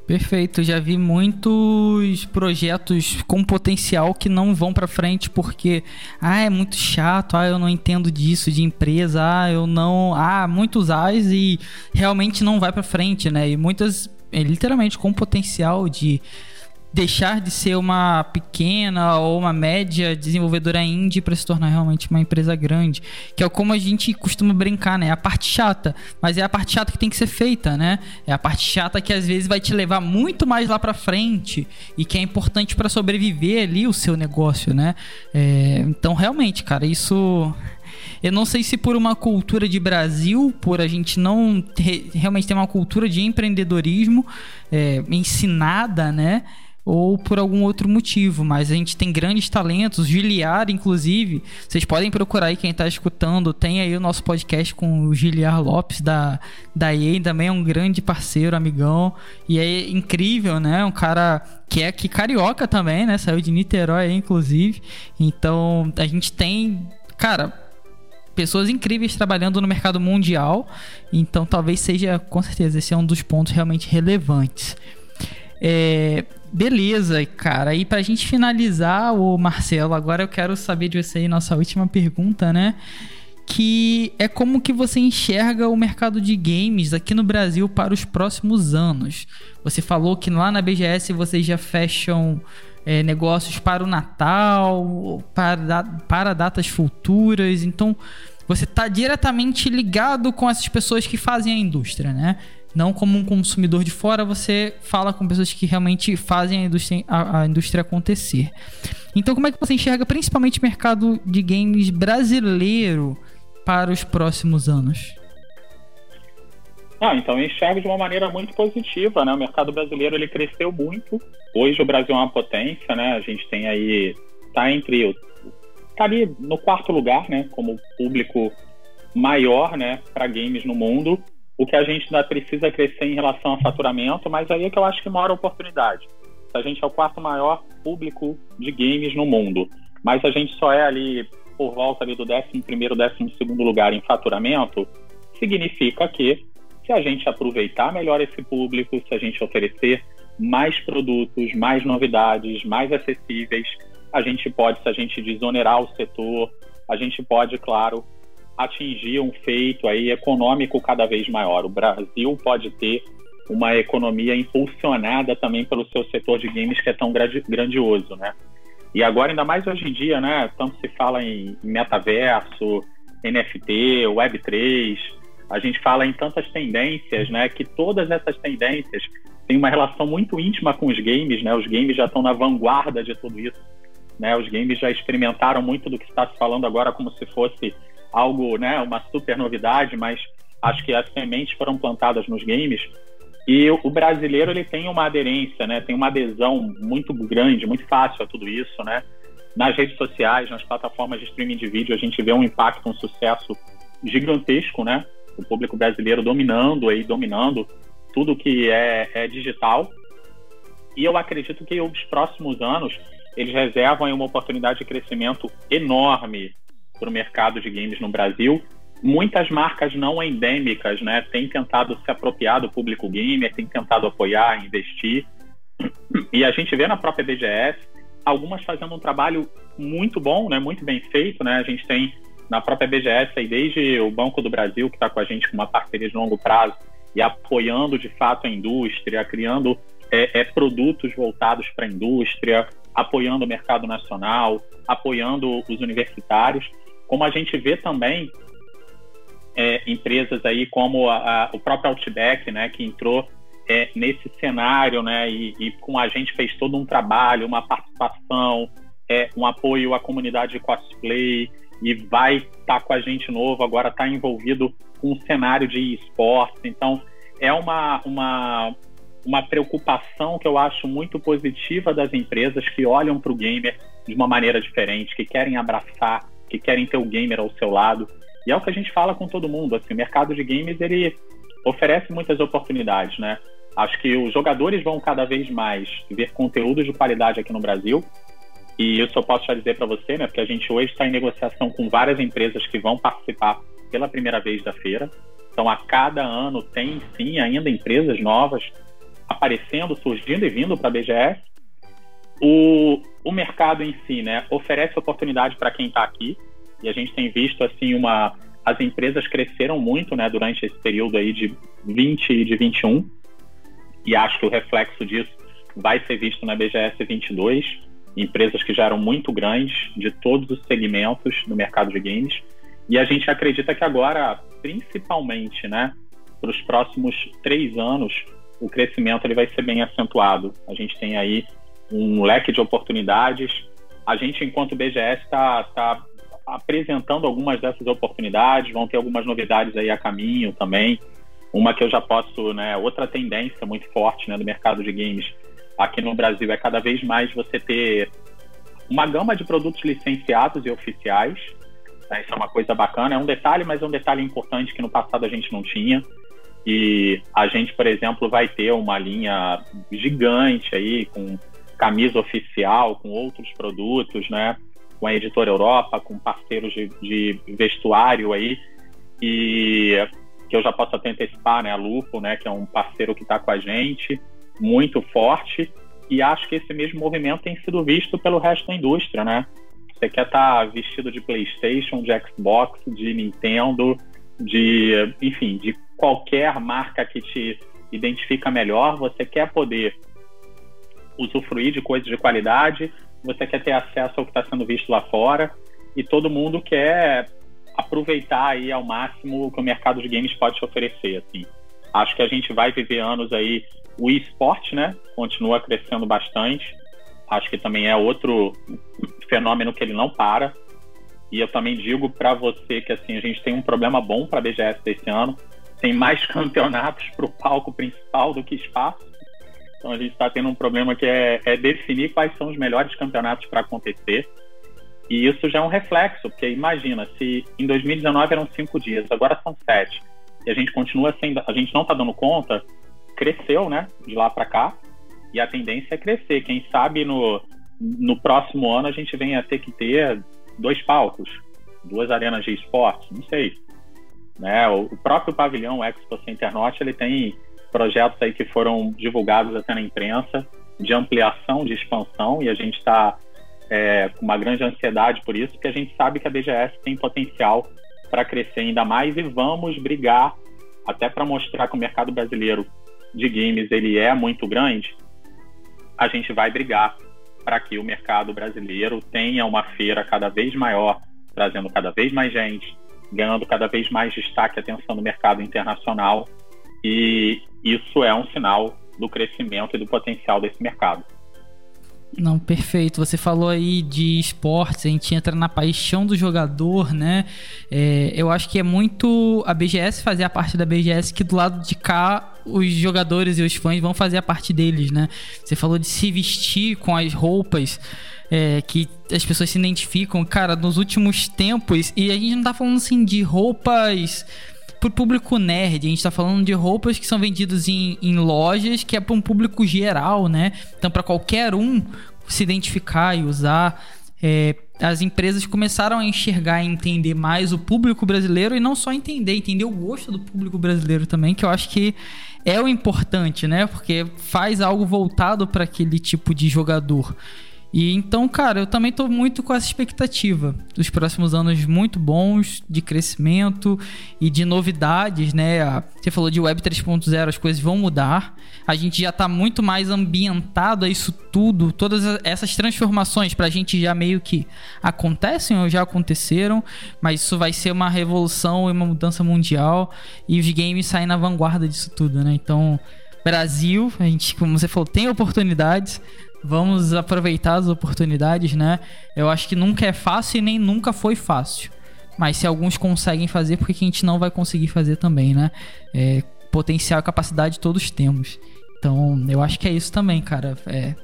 Perfeito, já vi muitos projetos com potencial que não vão para frente porque ah, é muito chato, ah, eu não entendo disso de empresa, ah, eu não, ah, muitos as e realmente não vai para frente, né? E muitas é, literalmente com potencial de deixar de ser uma pequena ou uma média desenvolvedora indie para se tornar realmente uma empresa grande, que é como a gente costuma brincar, né? É a parte chata, mas é a parte chata que tem que ser feita, né? É a parte chata que às vezes vai te levar muito mais lá para frente e que é importante para sobreviver ali o seu negócio, né? É, então realmente, cara, isso eu não sei se por uma cultura de Brasil, por a gente não ter, realmente ter uma cultura de empreendedorismo é, ensinada, né? Ou por algum outro motivo, mas a gente tem grandes talentos, Giliar, inclusive, vocês podem procurar aí quem está escutando, tem aí o nosso podcast com o Giliar Lopes da, da EA, também é um grande parceiro, amigão, e é incrível, né, um cara que é aqui carioca também, né, saiu de Niterói aí, inclusive, então a gente tem, cara, pessoas incríveis trabalhando no mercado mundial, então talvez seja, com certeza, esse é um dos pontos realmente relevantes. É, beleza, cara. E pra gente finalizar, o Marcelo, agora eu quero saber de você aí, nossa última pergunta, né? Que é como que você enxerga o mercado de games aqui no Brasil para os próximos anos. Você falou que lá na BGS vocês já fecham é, negócios para o Natal, para, para datas futuras. Então, você está diretamente ligado com essas pessoas que fazem a indústria, né? Não como um consumidor de fora, você fala com pessoas que realmente fazem a indústria, a, a indústria acontecer. Então, como é que você enxerga principalmente o mercado de games brasileiro para os próximos anos? Ah, então eu enxergo de uma maneira muito positiva, né? O mercado brasileiro ele cresceu muito. Hoje o Brasil é uma potência, né? A gente tem aí tá entre tá ali no quarto lugar, né? Como público maior, né? Para games no mundo. O que a gente ainda precisa crescer em relação a faturamento, mas aí é que eu acho que mora a oportunidade. A gente é o quarto maior público de games no mundo, mas a gente só é ali por volta ali do 11 primeiro, 12 segundo lugar em faturamento, significa que se a gente aproveitar melhor esse público, se a gente oferecer mais produtos, mais novidades, mais acessíveis, a gente pode, se a gente desonerar o setor, a gente pode, claro, atingir um feito aí econômico cada vez maior. O Brasil pode ter uma economia impulsionada também pelo seu setor de games que é tão grandioso, né? E agora, ainda mais hoje em dia, né? Tanto se fala em metaverso, NFT, Web3, a gente fala em tantas tendências, né, que todas essas tendências têm uma relação muito íntima com os games, né? Os games já estão na vanguarda de tudo isso, né? Os games já experimentaram muito do que está se falando agora como se fosse algo, né, uma super novidade, mas acho que as sementes foram plantadas nos games e o brasileiro ele tem uma aderência, né? Tem uma adesão muito grande, muito fácil a tudo isso, né? Nas redes sociais, nas plataformas de streaming de vídeo, a gente vê um impacto, um sucesso gigantesco, né? o público brasileiro dominando aí, dominando tudo que é, é digital. E eu acredito que os próximos anos eles reservam uma oportunidade de crescimento enorme para o mercado de games no Brasil. Muitas marcas não endêmicas, né, têm tentado se apropriar do público gamer, têm tentado apoiar, investir. E a gente vê na própria BGS algumas fazendo um trabalho muito bom, né, muito bem feito, né. A gente tem na própria BGS, aí, desde o Banco do Brasil, que está com a gente com uma parceria de longo prazo e apoiando de fato a indústria, criando é, é, produtos voltados para a indústria, apoiando o mercado nacional, apoiando os universitários, como a gente vê também é, empresas aí como a, a, o próprio Outback, né, que entrou é, nesse cenário, né, e, e, com a gente fez todo um trabalho, uma participação, é, um apoio à comunidade de cosplay, e vai estar tá com a gente novo, agora está envolvido com um cenário de esportes. Então, é uma, uma, uma preocupação que eu acho muito positiva das empresas que olham para o gamer de uma maneira diferente, que querem abraçar, que querem ter o gamer ao seu lado. E é o que a gente fala com todo mundo. Assim, o mercado de games ele oferece muitas oportunidades, né? Acho que os jogadores vão cada vez mais ver conteúdos de qualidade aqui no Brasil e isso eu posso já dizer para você, né? Porque a gente hoje está em negociação com várias empresas que vão participar pela primeira vez da feira. Então, a cada ano tem sim ainda empresas novas aparecendo, surgindo e vindo para a BGS. O, o mercado em si, né, oferece oportunidade para quem está aqui. E a gente tem visto assim uma as empresas cresceram muito, né, durante esse período aí de 20 e de 21. E acho que o reflexo disso vai ser visto na BGS 22 empresas que já eram muito grandes de todos os segmentos no mercado de games. E a gente acredita que agora, principalmente, né, para os próximos três anos, o crescimento ele vai ser bem acentuado. A gente tem aí um leque de oportunidades. A gente, enquanto BGS, está tá apresentando algumas dessas oportunidades. Vão ter algumas novidades aí a caminho também. Uma que eu já posso, né, outra tendência muito forte né, do mercado de games aqui no Brasil é cada vez mais você ter uma gama de produtos licenciados e oficiais. Né? Isso é uma coisa bacana. É um detalhe, mas é um detalhe importante que no passado a gente não tinha. E a gente, por exemplo, vai ter uma linha gigante aí com camisa oficial, com outros produtos, né? Com a editora Europa, com parceiros de, de vestuário aí. E que eu já posso até antecipar, né? A Lupo, né? Que é um parceiro que está com a gente muito forte e acho que esse mesmo movimento tem sido visto pelo resto da indústria, né? Você quer estar tá vestido de PlayStation, de Xbox, de Nintendo, de, enfim, de qualquer marca que te identifica melhor, você quer poder usufruir de coisas de qualidade, você quer ter acesso ao que está sendo visto lá fora e todo mundo quer aproveitar aí ao máximo o que o mercado de games pode te oferecer, assim. Acho que a gente vai viver anos aí o esporte, né? Continua crescendo bastante. Acho que também é outro fenômeno que ele não para. E eu também digo para você que assim a gente tem um problema bom para a BGS desse ano. Tem mais campeonatos para o palco principal do que espaço. Então a gente está tendo um problema que é, é definir quais são os melhores campeonatos para acontecer. E isso já é um reflexo, porque imagina, se em 2019 eram cinco dias, agora são sete, e a gente continua a gente não está dando conta, cresceu, né, de lá para cá, e a tendência é crescer. Quem sabe no, no próximo ano a gente venha ter que ter dois palcos, duas arenas de esporte, não sei. Né? O próprio pavilhão Expo Center Norte, ele tem projetos aí que foram divulgados até na imprensa de ampliação, de expansão, e a gente está é, com uma grande ansiedade por isso, porque a gente sabe que a BGS tem potencial para crescer ainda mais e vamos brigar até para mostrar que o mercado brasileiro de games ele é muito grande. A gente vai brigar para que o mercado brasileiro tenha uma feira cada vez maior, trazendo cada vez mais gente, ganhando cada vez mais destaque e atenção no mercado internacional. E isso é um sinal do crescimento e do potencial desse mercado. Não, perfeito. Você falou aí de esportes, a gente entra na paixão do jogador, né? É, eu acho que é muito a BGS fazer a parte da BGS que do lado de cá os jogadores e os fãs vão fazer a parte deles, né? Você falou de se vestir com as roupas. É, que as pessoas se identificam, cara, nos últimos tempos, e a gente não tá falando assim de roupas pro público nerd. A gente tá falando de roupas que são vendidas em, em lojas, que é para um público geral, né? Então, para qualquer um se identificar e usar. É, as empresas começaram a enxergar e entender mais o público brasileiro e não só entender, entender o gosto do público brasileiro também, que eu acho que é o importante, né? Porque faz algo voltado para aquele tipo de jogador. E então, cara, eu também tô muito com essa expectativa dos próximos anos muito bons de crescimento e de novidades, né? Você falou de Web 3.0, as coisas vão mudar. A gente já tá muito mais ambientado a isso tudo, todas essas transformações pra gente já meio que acontecem ou já aconteceram, mas isso vai ser uma revolução e uma mudança mundial e os games saem na vanguarda disso tudo, né? Então, Brasil, a gente, como você falou, tem oportunidades Vamos aproveitar as oportunidades, né? Eu acho que nunca é fácil e nem nunca foi fácil. Mas se alguns conseguem fazer, por que a gente não vai conseguir fazer também, né? É, potencial e capacidade todos temos. Então, eu acho que é isso também, cara. É,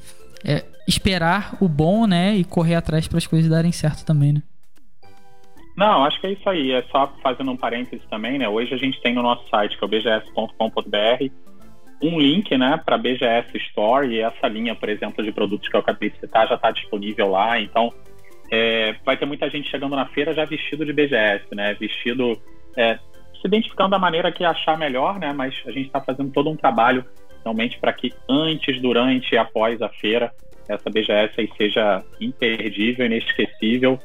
é esperar o bom, né? E correr atrás para as coisas darem certo também, né? Não, acho que é isso aí. É só fazendo um parênteses também, né? Hoje a gente tem no nosso site, que é o bgs.com.br, um link né, para a BGS Store e essa linha, por exemplo, de produtos que eu acabei de citar já está disponível lá. Então, é, vai ter muita gente chegando na feira já vestido de BGS, né? Vestido, é, se identificando da maneira que achar melhor, né? Mas a gente está fazendo todo um trabalho realmente para que antes, durante e após a feira essa BGS aí seja imperdível, inesquecível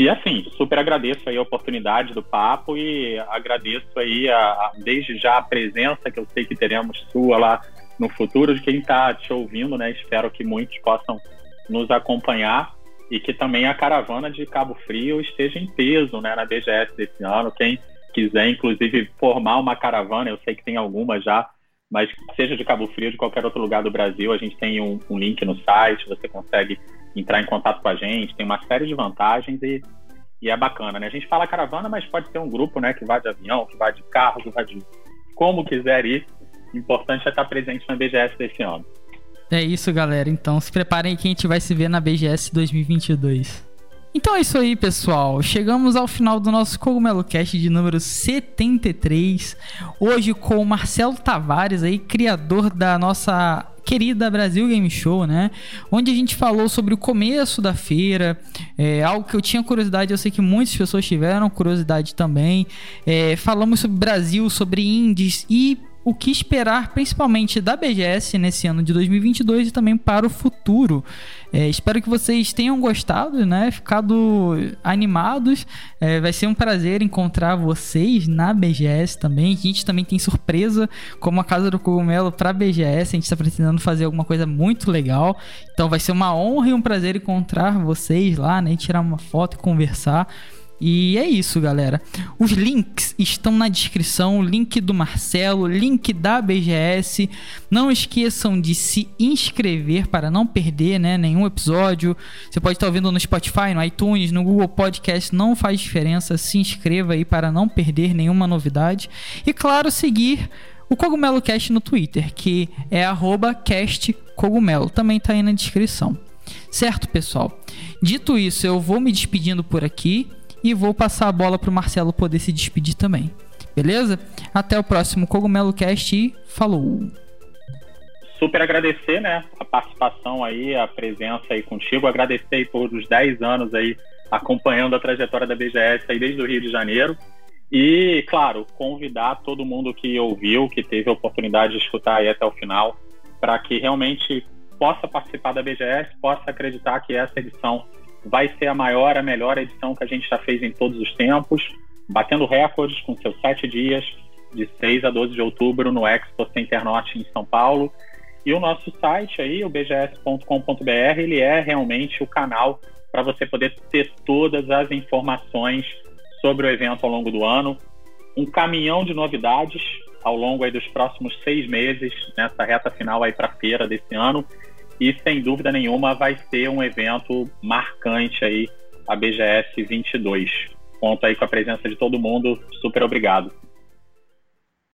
e assim, super agradeço aí a oportunidade do papo e agradeço aí a, a, desde já a presença que eu sei que teremos sua lá no futuro, de quem está te ouvindo, né? Espero que muitos possam nos acompanhar e que também a caravana de Cabo Frio esteja em peso, né, na BGS desse ano. Quem quiser, inclusive, formar uma caravana, eu sei que tem algumas já, mas seja de Cabo Frio, de qualquer outro lugar do Brasil, a gente tem um, um link no site, você consegue entrar em contato com a gente, tem uma série de vantagens e, e é bacana, né? A gente fala caravana, mas pode ser um grupo, né, que vai de avião, que vai de carro, que vai de como quiser ir. O importante é estar presente na BGS desse ano. É isso, galera. Então se preparem que a gente vai se ver na BGS 2022. Então é isso aí, pessoal. Chegamos ao final do nosso Cogumelo Cast de número 73. Hoje com o Marcelo Tavares aí, criador da nossa querida Brasil Game Show, né? Onde a gente falou sobre o começo da feira, é, algo que eu tinha curiosidade, eu sei que muitas pessoas tiveram curiosidade também. É, falamos sobre Brasil, sobre indies e o que esperar, principalmente da BGS nesse ano de 2022 e também para o futuro. É, espero que vocês tenham gostado, né? Ficado animados. É, vai ser um prazer encontrar vocês na BGS também. A gente também tem surpresa, como a Casa do Cogumelo para a BGS. A gente está pretendendo fazer alguma coisa muito legal. Então vai ser uma honra e um prazer encontrar vocês lá, né? Tirar uma foto e conversar. E é isso, galera. Os links estão na descrição, link do Marcelo, link da BGS. Não esqueçam de se inscrever para não perder, né, nenhum episódio. Você pode estar ouvindo no Spotify, no iTunes, no Google Podcast, não faz diferença. Se inscreva aí para não perder nenhuma novidade. E claro, seguir o Cogumelo Cast no Twitter, que é @castcogumelo. Também está aí na descrição. Certo, pessoal? Dito isso, eu vou me despedindo por aqui e vou passar a bola pro Marcelo poder se despedir também. Beleza? Até o próximo Cogumelo Cast e falou! Super agradecer, né, a participação aí, a presença aí contigo, agradecer por os 10 anos aí acompanhando a trajetória da BGS aí desde o Rio de Janeiro. E, claro, convidar todo mundo que ouviu, que teve a oportunidade de escutar aí até o final, para que realmente possa participar da BGS, possa acreditar que essa edição vai ser a maior, a melhor edição que a gente já fez em todos os tempos, batendo recordes com seus sete dias, de 6 a 12 de outubro, no Expo Center Norte em São Paulo. E o nosso site aí, o bgs.com.br, ele é realmente o canal para você poder ter todas as informações sobre o evento ao longo do ano. Um caminhão de novidades ao longo aí dos próximos seis meses, nessa reta final aí para a feira desse ano e sem dúvida nenhuma vai ser um evento marcante aí, a BGS 22. Conto aí com a presença de todo mundo, super obrigado.